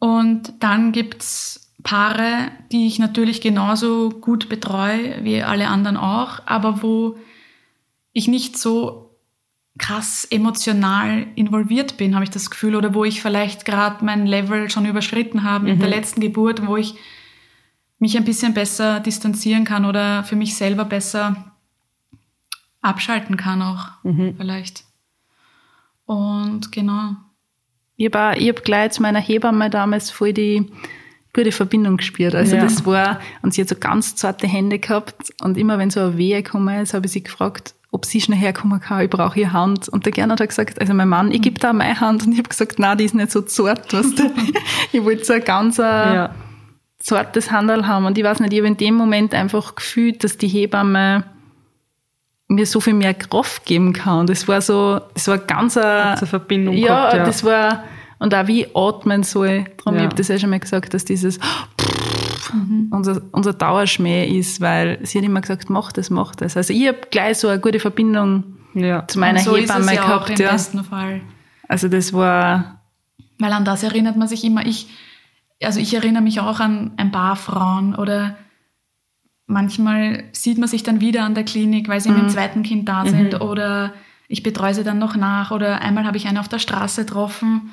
Und dann gibt's Paare, die ich natürlich genauso gut betreue wie alle anderen auch, aber wo ich nicht so krass emotional involviert bin, habe ich das Gefühl, oder wo ich vielleicht gerade mein Level schon überschritten habe mhm. mit der mhm. letzten Geburt, wo ich mich ein bisschen besser distanzieren kann oder für mich selber besser abschalten kann auch mhm. vielleicht. Und genau. Ich habe hab gleich zu meiner Hebamme damals voll die gute Verbindung gespürt. Also ja. das war, und sie hat so ganz zarte Hände gehabt und immer wenn so eine Wehe gekommen ist, habe ich sie gefragt, ob sie schnell herkommen kann, ich brauche ihre Hand. Und der Gernot hat gesagt, also mein Mann, ich gebe da meine Hand. Und ich habe gesagt, nein, die ist nicht so zart. Weißt du? ich wollte so ein ganz ja zartes Handel haben. Und ich weiß nicht, ich habe in dem Moment einfach gefühlt, dass die Hebamme mir so viel mehr Kraft geben kann. Das war so, das war ganz eine, eine Verbindung. Ja, gehabt, ja, das war, und auch wie atmen soll. Darum, ja. ich habe das ja schon mal gesagt, dass dieses mhm. unser, unser Dauerschmäh ist, weil sie hat immer gesagt, mach das, mach das. Also ich habe gleich so eine gute Verbindung ja. zu meiner so Hebamme ist es ja gehabt. Auch im ja. besten Fall. Also das war. Weil an das erinnert man sich immer. Ich, also ich erinnere mich auch an ein paar Frauen oder manchmal sieht man sich dann wieder an der Klinik, weil sie mhm. mit dem mhm. zweiten Kind da sind mhm. oder ich betreue sie dann noch nach oder einmal habe ich eine auf der Straße getroffen,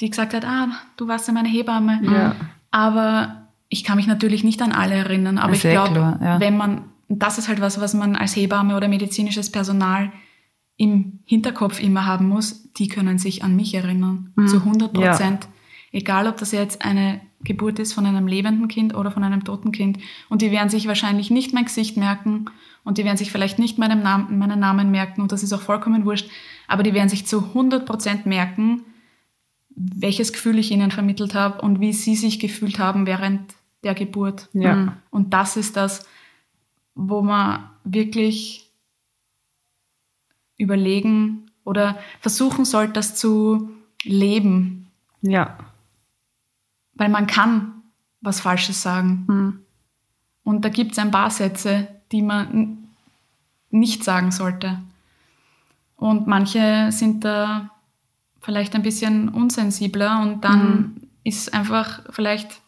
die gesagt hat, ah, du warst ja meine Hebamme. Ja. Aber ich kann mich natürlich nicht an alle erinnern, aber ich glaube, ja. wenn man, das ist halt was, was man als Hebamme oder medizinisches Personal im Hinterkopf immer haben muss, die können sich an mich erinnern, mhm. zu 100 Prozent. Ja. Egal, ob das jetzt eine Geburt ist von einem lebenden Kind oder von einem toten Kind. Und die werden sich wahrscheinlich nicht mein Gesicht merken und die werden sich vielleicht nicht meinen Namen, meinen Namen merken und das ist auch vollkommen wurscht. Aber die werden sich zu 100 Prozent merken, welches Gefühl ich ihnen vermittelt habe und wie sie sich gefühlt haben während der Geburt. Ja. Mhm. Und das ist das, wo man wirklich überlegen oder versuchen sollte, das zu leben. Ja weil man kann was Falsches sagen. Mhm. Und da gibt es ein paar Sätze, die man nicht sagen sollte. Und manche sind da vielleicht ein bisschen unsensibler und dann mhm. ist einfach vielleicht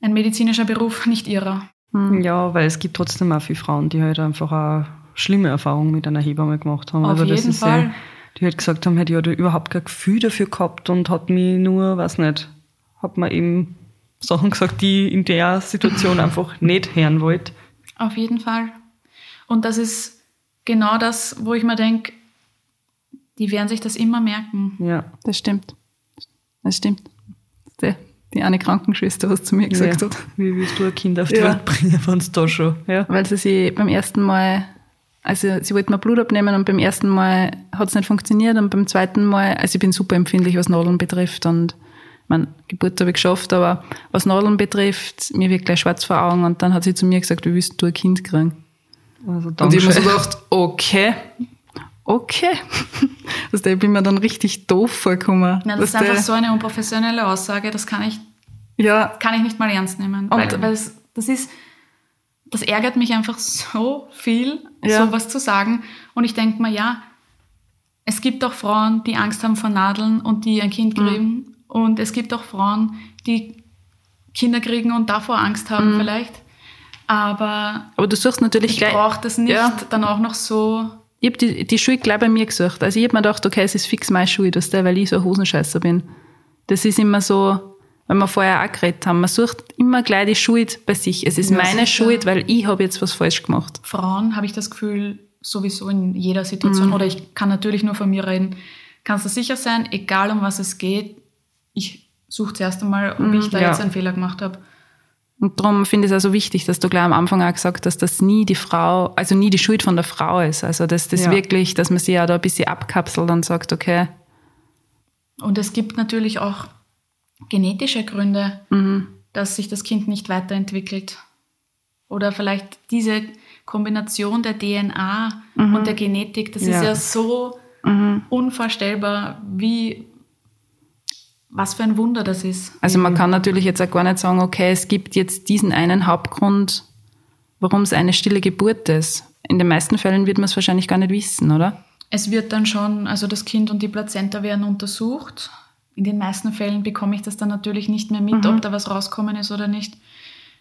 ein medizinischer Beruf nicht ihrer. Mhm. Ja, weil es gibt trotzdem auch viele Frauen, die halt einfach auch schlimme Erfahrungen mit einer Hebamme gemacht haben. Auf also jeden Fall. Ja, die halt gesagt haben, die hat überhaupt kein Gefühl dafür gehabt und hat mich nur, weiß nicht, hat man eben Sachen gesagt, die in der Situation einfach nicht hören wollte. Auf jeden Fall. Und das ist genau das, wo ich mir denke, die werden sich das immer merken. Ja. Das stimmt. Das stimmt. Die, die eine Krankenschwester, was zu mir gesagt ja. hat. Wie willst du ein Kind auf die ja. Welt bringen, wenn es da schon. Ja. Weil sie sich beim ersten Mal, also sie wollte mir Blut abnehmen und beim ersten Mal hat es nicht funktioniert und beim zweiten Mal, also ich bin super empfindlich, was Nadeln betrifft und meine, Geburt habe ich geschafft, aber was Nadeln betrifft, mir wird gleich schwarz vor Augen und dann hat sie zu mir gesagt, wie willst du ein Kind kriegen? Also und ich habe mir so gedacht, okay. okay. Also, ich bin mir dann richtig doof vorgekommen. Ja, das ist einfach so eine unprofessionelle Aussage, das kann ich, ja. kann ich nicht mal ernst nehmen. Und weil, weil es, das ist, das ärgert mich einfach so viel, ja. sowas zu sagen. Und ich denke mir, ja, es gibt auch Frauen, die Angst haben vor Nadeln und die ein Kind mhm. kriegen. Mhm. Und es gibt auch Frauen, die Kinder kriegen und davor Angst haben mhm. vielleicht. Aber, Aber du suchst natürlich ich brauche das nicht ja. dann auch noch so. Ich habe die, die Schuld gleich bei mir gesucht. Also ich habe mir gedacht, okay, es ist fix meine Schuld, weil ich so ein Hosenscheißer bin. Das ist immer so, weil wir vorher auch geredet haben, man sucht immer gleich die Schuld bei sich. Es ist ja, meine sicher. Schuld, weil ich habe jetzt was falsch gemacht. Frauen habe ich das Gefühl, sowieso in jeder Situation, mhm. oder ich kann natürlich nur von mir reden, kannst du sicher sein, egal um was es geht, ich suche zuerst einmal, ob mhm, ich da ja. jetzt einen Fehler gemacht habe. Und darum finde ich es also wichtig, dass du gleich am Anfang auch gesagt hast, dass das nie die Frau, also nie die Schuld von der Frau ist. Also dass das ja. wirklich, dass man sie ja da ein bisschen abkapselt und sagt, okay. Und es gibt natürlich auch genetische Gründe, mhm. dass sich das Kind nicht weiterentwickelt. Oder vielleicht diese Kombination der DNA mhm. und der Genetik, das ja. ist ja so mhm. unvorstellbar, wie was für ein Wunder das ist. Also man kann natürlich jetzt auch gar nicht sagen, okay, es gibt jetzt diesen einen Hauptgrund, warum es eine stille Geburt ist. In den meisten Fällen wird man es wahrscheinlich gar nicht wissen, oder? Es wird dann schon, also das Kind und die Plazenta werden untersucht in den meisten Fällen bekomme ich das dann natürlich nicht mehr mit, mhm. ob da was rauskommen ist oder nicht.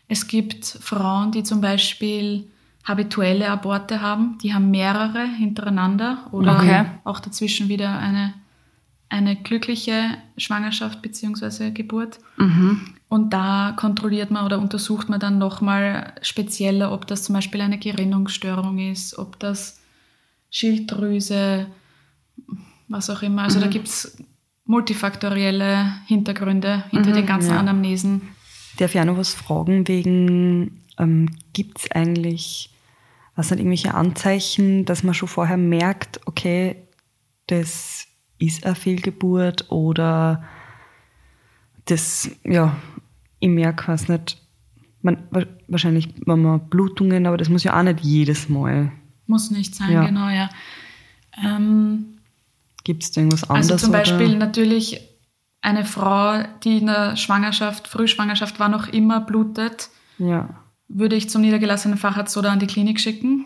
Es gibt Frauen, die zum Beispiel habituelle Aborte haben, die haben mehrere hintereinander oder okay. auch dazwischen wieder eine, eine glückliche Schwangerschaft bzw. Geburt. Mhm. Und da kontrolliert man oder untersucht man dann nochmal spezieller, ob das zum Beispiel eine Gerinnungsstörung ist, ob das Schilddrüse, was auch immer. Also mhm. da gibt es multifaktorielle Hintergründe hinter mhm, den ganzen ja. Anamnesen. Darf ich auch noch was fragen wegen, ähm, gibt es eigentlich, was sind irgendwelche Anzeichen, dass man schon vorher merkt, okay, das ist eine Fehlgeburt oder das, ja, ich merke was nicht, man, wahrscheinlich, wenn man Blutungen, aber das muss ja auch nicht jedes Mal. Muss nicht sein, ja. genau, ja. Ähm, Gibt es irgendwas anderes? Also zum Beispiel oder? natürlich eine Frau, die in der Schwangerschaft, Frühschwangerschaft war, noch immer blutet, ja. würde ich zum niedergelassenen Facharzt oder an die Klinik schicken.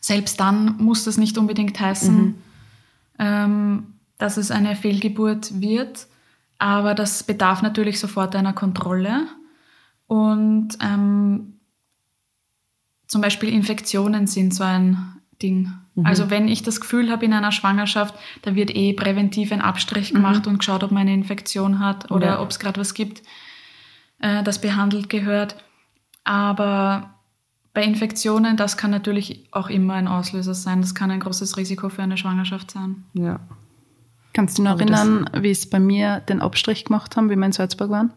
Selbst dann muss das nicht unbedingt heißen, mhm. Ähm, dass es eine Fehlgeburt wird, aber das bedarf natürlich sofort einer Kontrolle. Und ähm, zum Beispiel Infektionen sind so ein Ding. Mhm. Also wenn ich das Gefühl habe in einer Schwangerschaft, da wird eh präventiv ein Abstrich mhm. gemacht mhm. und geschaut, ob man eine Infektion hat oder ja. ob es gerade was gibt, äh, das behandelt gehört. Aber bei Infektionen, das kann natürlich auch immer ein Auslöser sein. Das kann ein großes Risiko für eine Schwangerschaft sein. Ja. Kannst du dich noch erinnern, wie es bei mir den Abstrich gemacht haben, wie wir in Salzburg waren?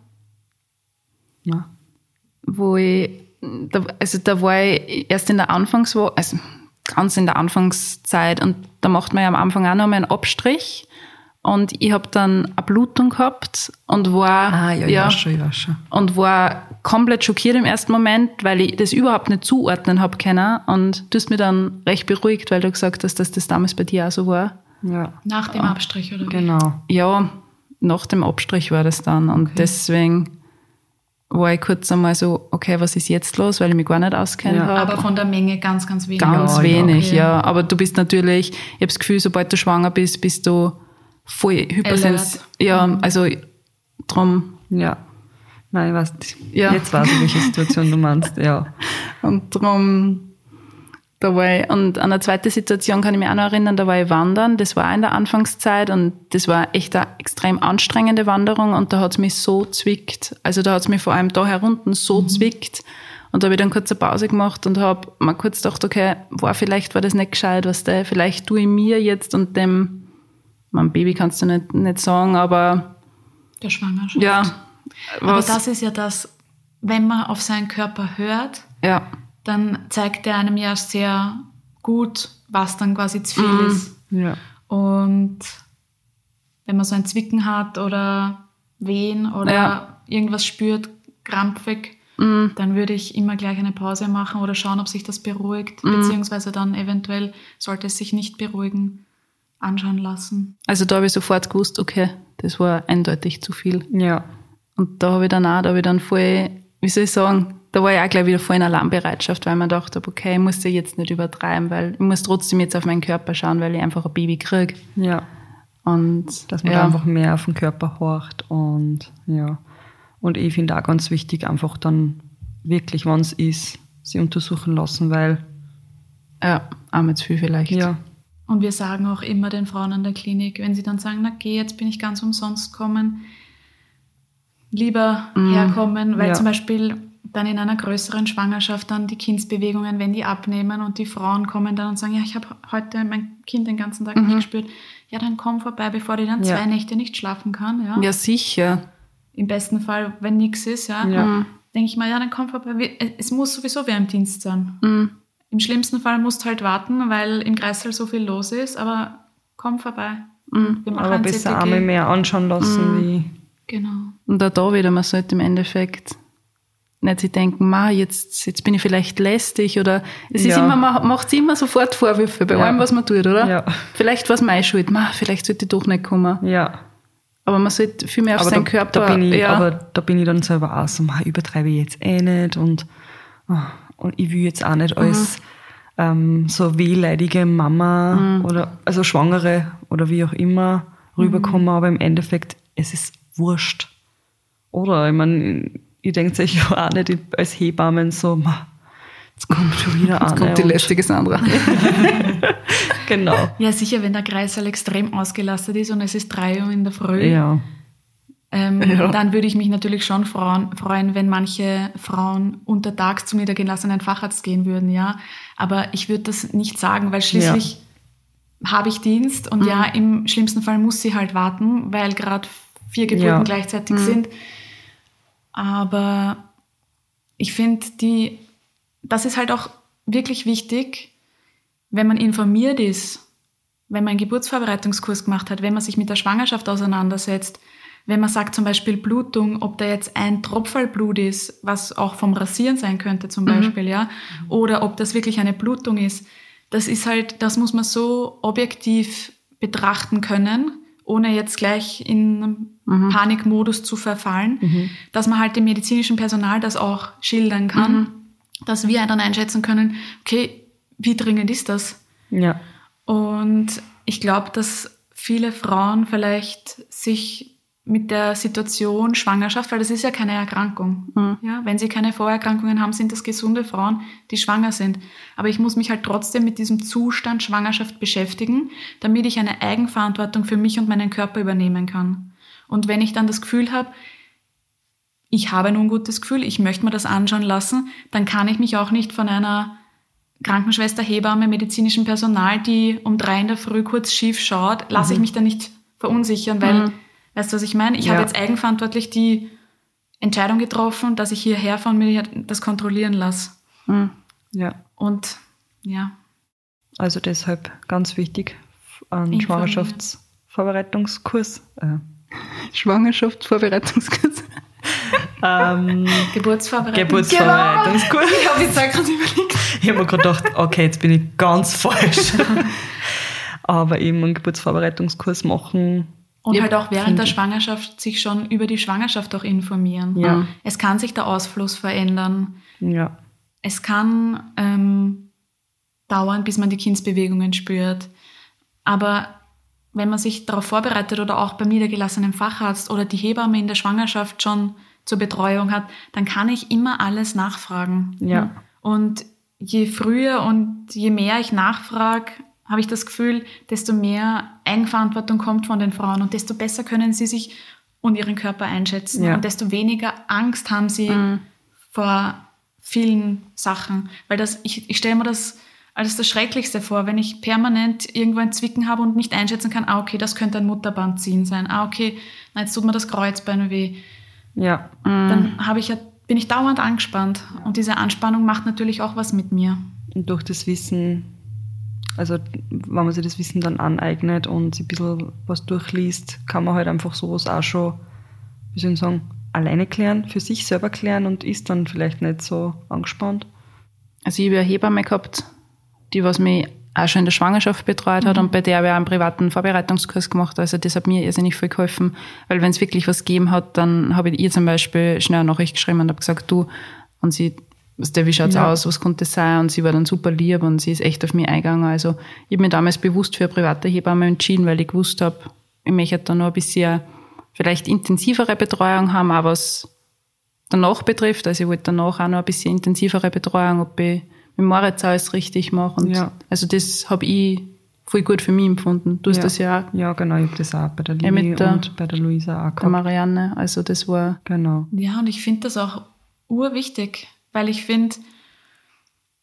Ja. Wo ich, da, also da war ich erst in der Anfangswoche, also ganz in der Anfangszeit. Und da macht man ja am Anfang auch noch mal einen Abstrich. Und ich habe dann eine Blutung gehabt und war, ah, ja, ja, schon, ich schon. und war komplett schockiert im ersten Moment, weil ich das überhaupt nicht zuordnen habe können. Und du hast mich dann recht beruhigt, weil du gesagt hast, dass das damals bei dir auch so war. Ja. Nach dem Abstrich, oder? Genau. Ja, nach dem Abstrich war das dann. Und okay. deswegen war ich kurz einmal so, okay, was ist jetzt los, weil ich mich gar nicht auskenne. Ja, aber von der Menge ganz, ganz wenig. Ganz ja, wenig, okay. ja. Aber du bist natürlich, ich habe das Gefühl, sobald du schwanger bist, bist du voll hypersens. Ja, mhm. also drum. Ja. Nein, ich weiß, ja. jetzt weiß ich, welche Situation du meinst, ja. Und drum da war ich, und an eine zweite Situation kann ich mich auch noch erinnern, da war ich wandern, das war in der Anfangszeit und das war echt eine extrem anstrengende Wanderung und da hat es mich so zwickt. Also da hat es mich vor allem da herunten so mhm. zwickt. Und da habe ich dann kurz eine Pause gemacht und habe mal kurz gedacht, okay, war vielleicht war das nicht gescheit, was der, vielleicht tue ich mir jetzt und dem, mein Baby kannst du nicht, nicht sagen, aber. Der Schwangerschaft. Ja. Aber das ist ja das, wenn man auf seinen Körper hört. Ja dann zeigt er einem ja sehr gut, was dann quasi zu viel mhm. ist. Ja. Und wenn man so ein Zwicken hat oder Wehen oder ja. irgendwas spürt, krampfig, mm. dann würde ich immer gleich eine Pause machen oder schauen, ob sich das beruhigt, mm. beziehungsweise dann eventuell, sollte es sich nicht beruhigen, anschauen lassen. Also da habe ich sofort gewusst, okay, das war eindeutig zu viel. Ja. Und da habe ich dann auch, da habe ich dann voll, wie soll ich sagen, da war ich auch gleich wieder voll in Alarmbereitschaft, weil man dachte, okay, ich muss ja jetzt nicht übertreiben, weil ich muss trotzdem jetzt auf meinen Körper schauen, weil ich einfach ein Baby kriege. Ja. Und dass man ja. da einfach mehr auf den Körper horcht und ja. Und ich finde auch ganz wichtig, einfach dann wirklich, wann es ist, sie untersuchen lassen, weil ja, einmal zu viel vielleicht. Ja. Und wir sagen auch immer den Frauen an der Klinik, wenn sie dann sagen, na geh, jetzt bin ich ganz umsonst kommen, lieber mm, herkommen, weil ja. zum Beispiel dann in einer größeren Schwangerschaft dann die Kindsbewegungen, wenn die abnehmen und die Frauen kommen dann und sagen, ja, ich habe heute mein Kind den ganzen Tag mhm. nicht gespürt, ja, dann komm vorbei, bevor die dann ja. zwei Nächte nicht schlafen kann. Ja, ja sicher. Im besten Fall, wenn nichts ist, ja. Mhm. denke ich mal, ja, dann komm vorbei. Es muss sowieso wer im Dienst sein. Mhm. Im schlimmsten Fall musst du halt warten, weil im Kreissaal so viel los ist, aber komm vorbei. Mhm. Aber besser einmal mehr anschauen lassen, mhm. wie. Genau. Und auch da wieder, man sollte im Endeffekt nicht sie denken, ma, jetzt, jetzt bin ich vielleicht lästig oder es ja. ist immer, man macht immer sofort Vorwürfe bei ja. allem, was man tut, oder? Ja. Vielleicht war es meine Schuld, ma, vielleicht sollte ich doch nicht kommen. Ja. Aber man sollte viel mehr auf aber seinen da, Körper. Da bin ich, ja. Aber da bin ich dann selber auch so, ma, übertreibe ich jetzt eh nicht und, ah, und ich will jetzt auch nicht als mhm. ähm, so wehleidige Mama mhm. oder also Schwangere oder wie auch immer rüberkommen, mhm. aber im Endeffekt, es ist wurscht. Oder? Ich meine, ihr denkt sich ja auch nicht als Hebammen so, jetzt kommt schon wieder an. Jetzt kommt die lästige Sandra. genau. Ja, sicher, wenn der Kreißsaal extrem ausgelastet ist und es ist drei Uhr in der Früh. Ja. Ähm, ja. Dann würde ich mich natürlich schon freuen, wenn manche Frauen untertags zum niedergelassenen Facharzt gehen würden, ja. Aber ich würde das nicht sagen, weil schließlich ja. habe ich Dienst und mhm. ja, im schlimmsten Fall muss sie halt warten, weil gerade vier Geburten ja. gleichzeitig mhm. sind. Aber ich finde, die, das ist halt auch wirklich wichtig, wenn man informiert ist, wenn man einen Geburtsvorbereitungskurs gemacht hat, wenn man sich mit der Schwangerschaft auseinandersetzt, wenn man sagt zum Beispiel Blutung, ob da jetzt ein Tropfallblut ist, was auch vom Rasieren sein könnte zum mhm. Beispiel, ja, oder ob das wirklich eine Blutung ist, das ist halt, das muss man so objektiv betrachten können, ohne jetzt gleich in mhm. Panikmodus zu verfallen, mhm. dass man halt dem medizinischen Personal das auch schildern kann, mhm. dass wir dann einschätzen können, okay, wie dringend ist das? Ja. Und ich glaube, dass viele Frauen vielleicht sich mit der Situation Schwangerschaft, weil das ist ja keine Erkrankung. Mhm. Ja, wenn sie keine Vorerkrankungen haben, sind das gesunde Frauen, die schwanger sind. Aber ich muss mich halt trotzdem mit diesem Zustand Schwangerschaft beschäftigen, damit ich eine Eigenverantwortung für mich und meinen Körper übernehmen kann. Und wenn ich dann das Gefühl habe, ich habe ein ungutes Gefühl, ich möchte mir das anschauen lassen, dann kann ich mich auch nicht von einer Krankenschwester, Hebamme, medizinischem Personal, die um drei in der Früh kurz schief schaut, lasse mhm. ich mich dann nicht verunsichern, weil mhm Weißt du, was ich meine? Ich ja. habe jetzt eigenverantwortlich die Entscheidung getroffen, dass ich hierher von mir das kontrollieren lasse. Mhm. Ja. Und ja. Also deshalb ganz wichtig, ein Schwangerschaftsvorbereitungskurs. Äh. Schwangerschaftsvorbereitungskurs. ähm, Geburtsvorbereitungskurs. Geburtsvorbereitungskurs. Genau. Ich habe jetzt gerade überlegt. Ich habe mir gerade gedacht, okay, jetzt bin ich ganz falsch. Aber eben einen Geburtsvorbereitungskurs machen und ja, halt auch während der Schwangerschaft sich schon über die Schwangerschaft auch informieren. Ja. Es kann sich der Ausfluss verändern. Ja. Es kann ähm, dauern, bis man die Kindsbewegungen spürt. Aber wenn man sich darauf vorbereitet oder auch beim niedergelassenen Facharzt oder die Hebamme in der Schwangerschaft schon zur Betreuung hat, dann kann ich immer alles nachfragen. Ja. Und je früher und je mehr ich nachfrage, habe ich das Gefühl, desto mehr Eigenverantwortung kommt von den Frauen und desto besser können sie sich und ihren Körper einschätzen ja. und desto weniger Angst haben sie mhm. vor vielen Sachen. Weil das, ich, ich stelle mir das als das Schrecklichste vor, wenn ich permanent irgendwo ein Zwicken habe und nicht einschätzen kann, ah, okay, das könnte ein Mutterband ziehen sein. Ah, okay, na, jetzt tut mir das Kreuzbein weh. Ja. Mhm. Dann habe ich ja, bin ich dauernd angespannt. Und diese Anspannung macht natürlich auch was mit mir. Und durch das Wissen also wenn man sich das Wissen dann aneignet und sich ein bisschen was durchliest, kann man halt einfach sowas auch schon, wie soll ich sagen, alleine klären, für sich selber klären und ist dann vielleicht nicht so angespannt? Also ich habe eine Hebamme gehabt, die was mich auch schon in der Schwangerschaft betreut hat mhm. und bei der habe ich auch einen privaten Vorbereitungskurs gemacht. Also das hat mir irrsinnig viel geholfen, weil wenn es wirklich was gegeben hat, dann habe ich ihr zum Beispiel schnell eine Nachricht geschrieben und habe gesagt, du, und sie, was der, wie schaut's ja. aus, was konnte es sein? Und sie war dann super lieb und sie ist echt auf mich eingegangen. Also ich habe mich damals bewusst für eine private Hebamme entschieden, weil ich gewusst habe, ich möchte da noch ein bisschen vielleicht intensivere Betreuung haben, auch was danach betrifft. Also ich wollte danach auch noch ein bisschen intensivere Betreuung, ob ich mit Moritz alles richtig mache. Und ja. Also das habe ich voll gut für mich empfunden. Du hast ja. das ja auch. Ja, genau, ich habe das auch bei der Lili ja, und bei der Luisa auch gehabt. Der Marianne, also das war... Genau. Ja, und ich finde das auch urwichtig, weil ich finde,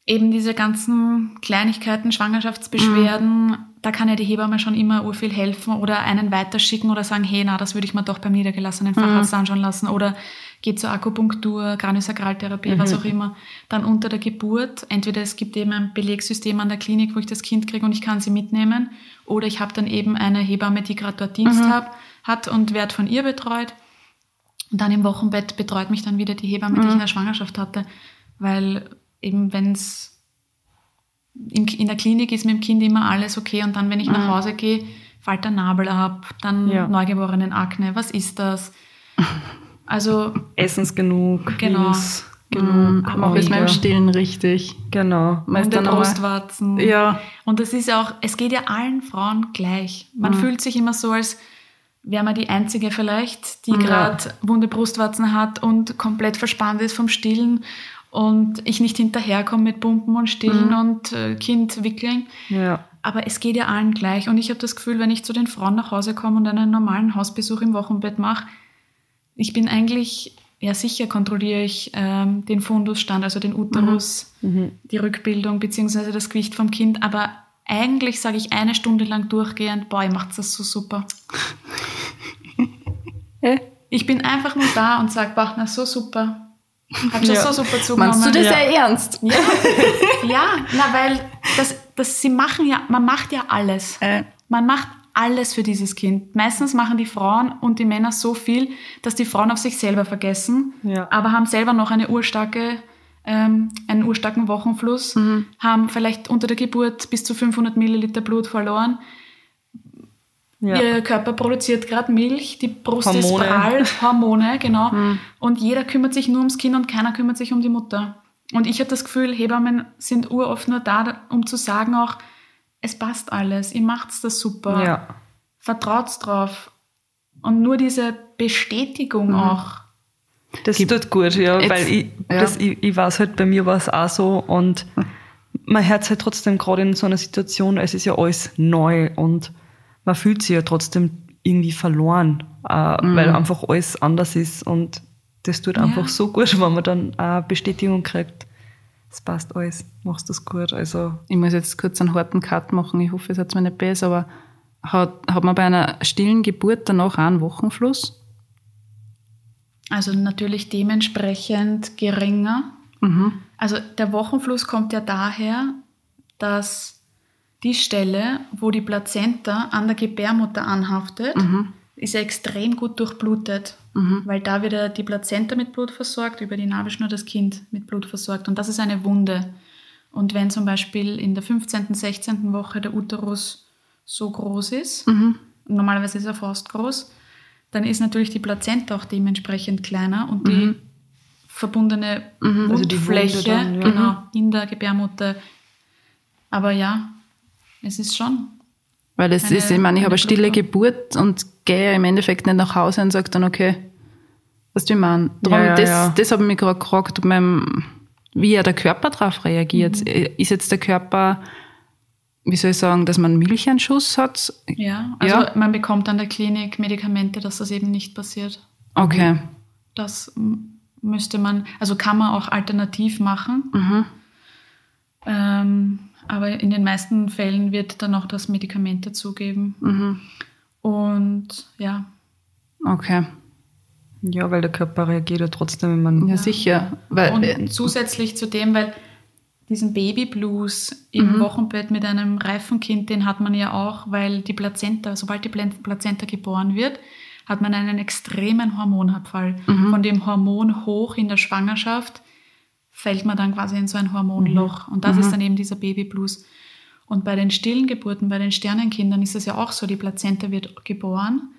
eben diese ganzen Kleinigkeiten, Schwangerschaftsbeschwerden, mhm. da kann ja die Hebamme schon immer urviel helfen oder einen weiterschicken oder sagen, hey, na, das würde ich mir doch beim niedergelassenen Facharzt mhm. anschauen lassen oder geht zur Akupunktur, Kraniosakraltherapie, mhm. was auch immer. Dann unter der Geburt, entweder es gibt eben ein Belegsystem an der Klinik, wo ich das Kind kriege und ich kann sie mitnehmen, oder ich habe dann eben eine Hebamme, die gerade dort Dienst mhm. hab, hat und werde von ihr betreut. Und dann im Wochenbett betreut mich dann wieder die Hebamme, die ich in mhm. der Schwangerschaft hatte, weil eben wenn es in, der Klinik ist mit dem Kind immer alles okay und dann, wenn ich nach mhm. Hause gehe, fällt der Nabel ab, dann ja. neugeborenen Akne, was ist das? Also Essens genug, genau. Links genug. Mhm, auch ist man im Stillen richtig. Genau. Man und der Brustwarzen. Ja. Und das ist auch, es geht ja allen Frauen gleich. Man mhm. fühlt sich immer so, als wäre man die Einzige vielleicht, die ja. gerade wunde Brustwarzen hat und komplett verspannt ist vom Stillen und ich nicht hinterherkomme mit Pumpen und Stillen mhm. und äh, Kind wickeln. Ja. Aber es geht ja allen gleich. Und ich habe das Gefühl, wenn ich zu den Frauen nach Hause komme und einen normalen Hausbesuch im Wochenbett mache, ich bin eigentlich, ja sicher kontrolliere ich ähm, den Fundusstand, also den Uterus, mhm. mhm. die Rückbildung beziehungsweise das Gewicht vom Kind, aber eigentlich sage ich eine Stunde lang durchgehend, boah, ihr macht das so super. ich bin einfach nur da und sage, boah, na so super. Habt ihr ja. so super zugenommen. Meinst du das ja, ja ernst? Ja, ja na, weil das, das, sie machen ja, man macht ja alles. Äh. Man macht alles für dieses Kind. Meistens machen die Frauen und die Männer so viel, dass die Frauen auf sich selber vergessen, ja. aber haben selber noch eine urstarke, ähm, einen urstarken Wochenfluss, mhm. haben vielleicht unter der Geburt bis zu 500 Milliliter Blut verloren. Ja. Ihr Körper produziert gerade Milch, die Brust Hormone. ist prall, Hormone, genau. Mhm. Und jeder kümmert sich nur ums Kind und keiner kümmert sich um die Mutter. Und ich habe das Gefühl, Hebammen sind uroft nur da, um zu sagen auch, es passt alles, ihr macht das super. Ja. Vertraut drauf. Und nur diese Bestätigung mhm. auch. Das Gibt, tut gut, ja, jetzt, weil ich, ja. Das, ich, ich weiß halt, bei mir war es auch so und man hört halt trotzdem gerade in so einer Situation, es ist ja alles neu und man fühlt sich ja trotzdem irgendwie verloren, äh, mhm. weil einfach alles anders ist und das tut einfach ja. so gut, wenn man dann eine Bestätigung kriegt es passt alles, machst das gut. Also ich muss jetzt kurz einen harten Cut machen, ich hoffe, es hat mir nicht besser, aber hat, hat man bei einer stillen Geburt danach auch einen Wochenfluss? Also natürlich dementsprechend geringer. Mhm. Also der Wochenfluss kommt ja daher, dass die Stelle, wo die Plazenta an der Gebärmutter anhaftet, mhm ist ja extrem gut durchblutet, mhm. weil da wird ja die Plazenta mit Blut versorgt, über die Nabelschnur das Kind mit Blut versorgt. Und das ist eine Wunde. Und wenn zum Beispiel in der 15., 16. Woche der Uterus so groß ist, mhm. normalerweise ist er fast groß, dann ist natürlich die Plazenta auch dementsprechend kleiner und die mhm. verbundene mhm. also Wundfläche dann, ja. genau, mhm. in der Gebärmutter. Aber ja, es ist schon weil es ist, ich meine, ich habe eine stille Geburt und gehe im Endeffekt nicht nach Hause und sage dann, okay, was du meinst. Darum, ja, ja, das, ja. das habe ich mich gerade gefragt, meinem, wie ja der Körper darauf reagiert. Mhm. Ist jetzt der Körper, wie soll ich sagen, dass man einen Milcheinschuss hat? Ja, also ja. man bekommt an der Klinik Medikamente, dass das eben nicht passiert. Okay. Das müsste man, also kann man auch alternativ machen. Mhm. Ähm, aber in den meisten Fällen wird dann auch das Medikament dazugeben. Mhm. Und ja. Okay. Ja, weil der Körper reagiert ja trotzdem, wenn man. Ja, sicher. Weil, und äh, zusätzlich zu dem, weil diesen Babyblues im mhm. Wochenbett mit einem reifen Kind, den hat man ja auch, weil die Plazenta, sobald die Plazenta geboren wird, hat man einen extremen Hormonabfall. Mhm. Von dem Hormon hoch in der Schwangerschaft fällt man dann quasi in so ein Hormonloch. Mhm. Und das mhm. ist dann eben dieser Babyblues. Und bei den stillen Geburten, bei den Sternenkindern ist es ja auch so, die Plazenta wird geboren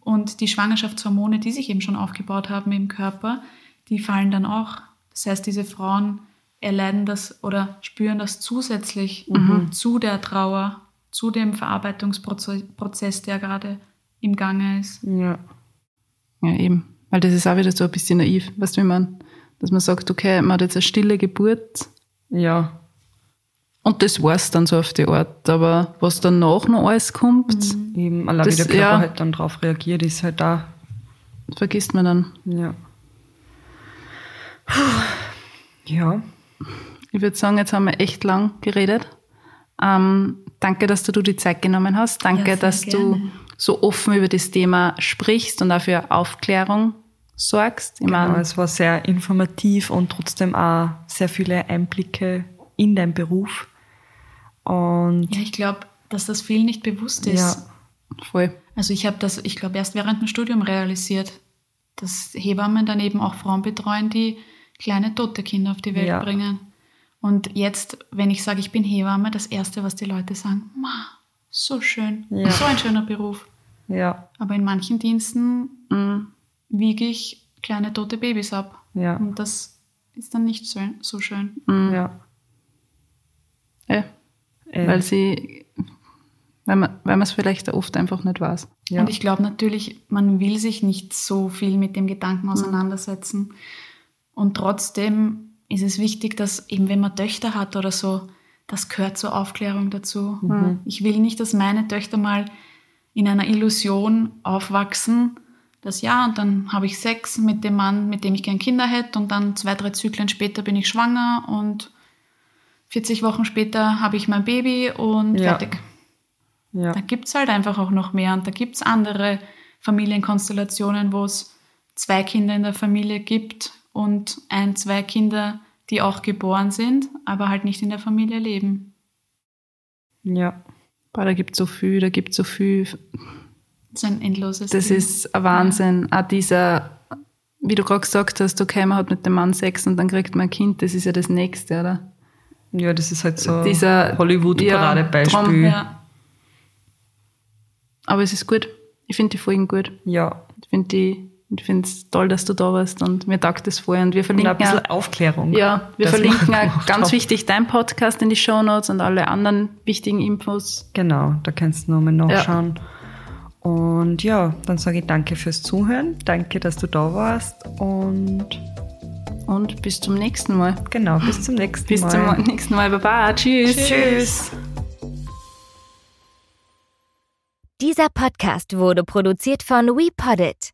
und die Schwangerschaftshormone, die sich eben schon aufgebaut haben im Körper, die fallen dann auch. Das heißt, diese Frauen erleiden das oder spüren das zusätzlich mhm. zu der Trauer, zu dem Verarbeitungsprozess, der gerade im Gange ist. Ja. Ja, eben. Weil das ist auch wieder so ein bisschen naiv, weißt du, wie man, dass man sagt, okay, man hat jetzt eine stille Geburt. Ja. Und das war es dann so auf die Art. Aber was danach noch alles kommt. Mhm. Eben, allein das, wie der Körper ja, halt dann drauf reagiert, ist halt da. Vergisst man dann. Ja. Ja. Ich würde sagen, jetzt haben wir echt lang geredet. Ähm, danke, dass du die Zeit genommen hast. Danke, ja, dass gerne. du so offen über das Thema sprichst und auch für Aufklärung sorgst. Ich genau, mein, es war sehr informativ und trotzdem auch sehr viele Einblicke in deinen Beruf. Und ja, ich glaube, dass das vielen nicht bewusst ist. Ja, voll. Also ich habe das, ich glaube, erst während dem Studium realisiert, dass Hebammen dann eben auch Frauen betreuen, die kleine tote Kinder auf die Welt ja. bringen. Und jetzt, wenn ich sage, ich bin Hebamme, das Erste, was die Leute sagen, Ma, so schön, ja. so ein schöner Beruf. Ja. Aber in manchen Diensten mh, mm, wiege ich kleine tote Babys ab. Ja. Und das ist dann nicht so, so schön. Mhm. Ja. ja. Äh. Weil sie, weil man, weil man es vielleicht oft einfach nicht weiß. Ja. Und ich glaube natürlich, man will sich nicht so viel mit dem Gedanken mhm. auseinandersetzen. Mhm. Und trotzdem ist es wichtig, dass eben wenn man Töchter hat oder so, das gehört zur Aufklärung dazu. Mhm. Ich will nicht, dass meine Töchter mal in einer Illusion aufwachsen, dass ja, und dann habe ich Sex mit dem Mann, mit dem ich gern Kinder hätte, und dann zwei, drei Zyklen später bin ich schwanger und 40 Wochen später habe ich mein Baby und ja. fertig. Ja. Da gibt es halt einfach auch noch mehr und da gibt es andere Familienkonstellationen, wo es zwei Kinder in der Familie gibt und ein, zwei Kinder, die auch geboren sind, aber halt nicht in der Familie leben. Ja. Boah, da gibt es so viel, da gibt es so viel. Das ist ein endloses Das Ding. ist ein Wahnsinn. Ja. Auch dieser, wie du gerade gesagt hast, okay, man hat mit dem Mann Sex und dann kriegt man ein Kind, das ist ja das Nächste, oder? Ja, das ist halt so ein Hollywood-Paradebeispiel. Ja, ja. Aber es ist gut. Ich finde die Folgen gut. Ja. Ich finde die ich finde es toll, dass du da warst und mir taugt das vorher. Und wir verlinken und ein bisschen auch, Aufklärung. Ja, wir verlinken auch ganz hab. wichtig dein Podcast in die Show Notes und alle anderen wichtigen Infos. Genau, da kannst du nochmal nachschauen. Ja. Und ja, dann sage ich danke fürs Zuhören. Danke, dass du da warst und und bis zum nächsten Mal. Genau, bis zum nächsten bis Mal. Bis zum nächsten Mal. Baba. Tschüss. Tschüss. Tschüss. Dieser Podcast wurde produziert von WePoddit.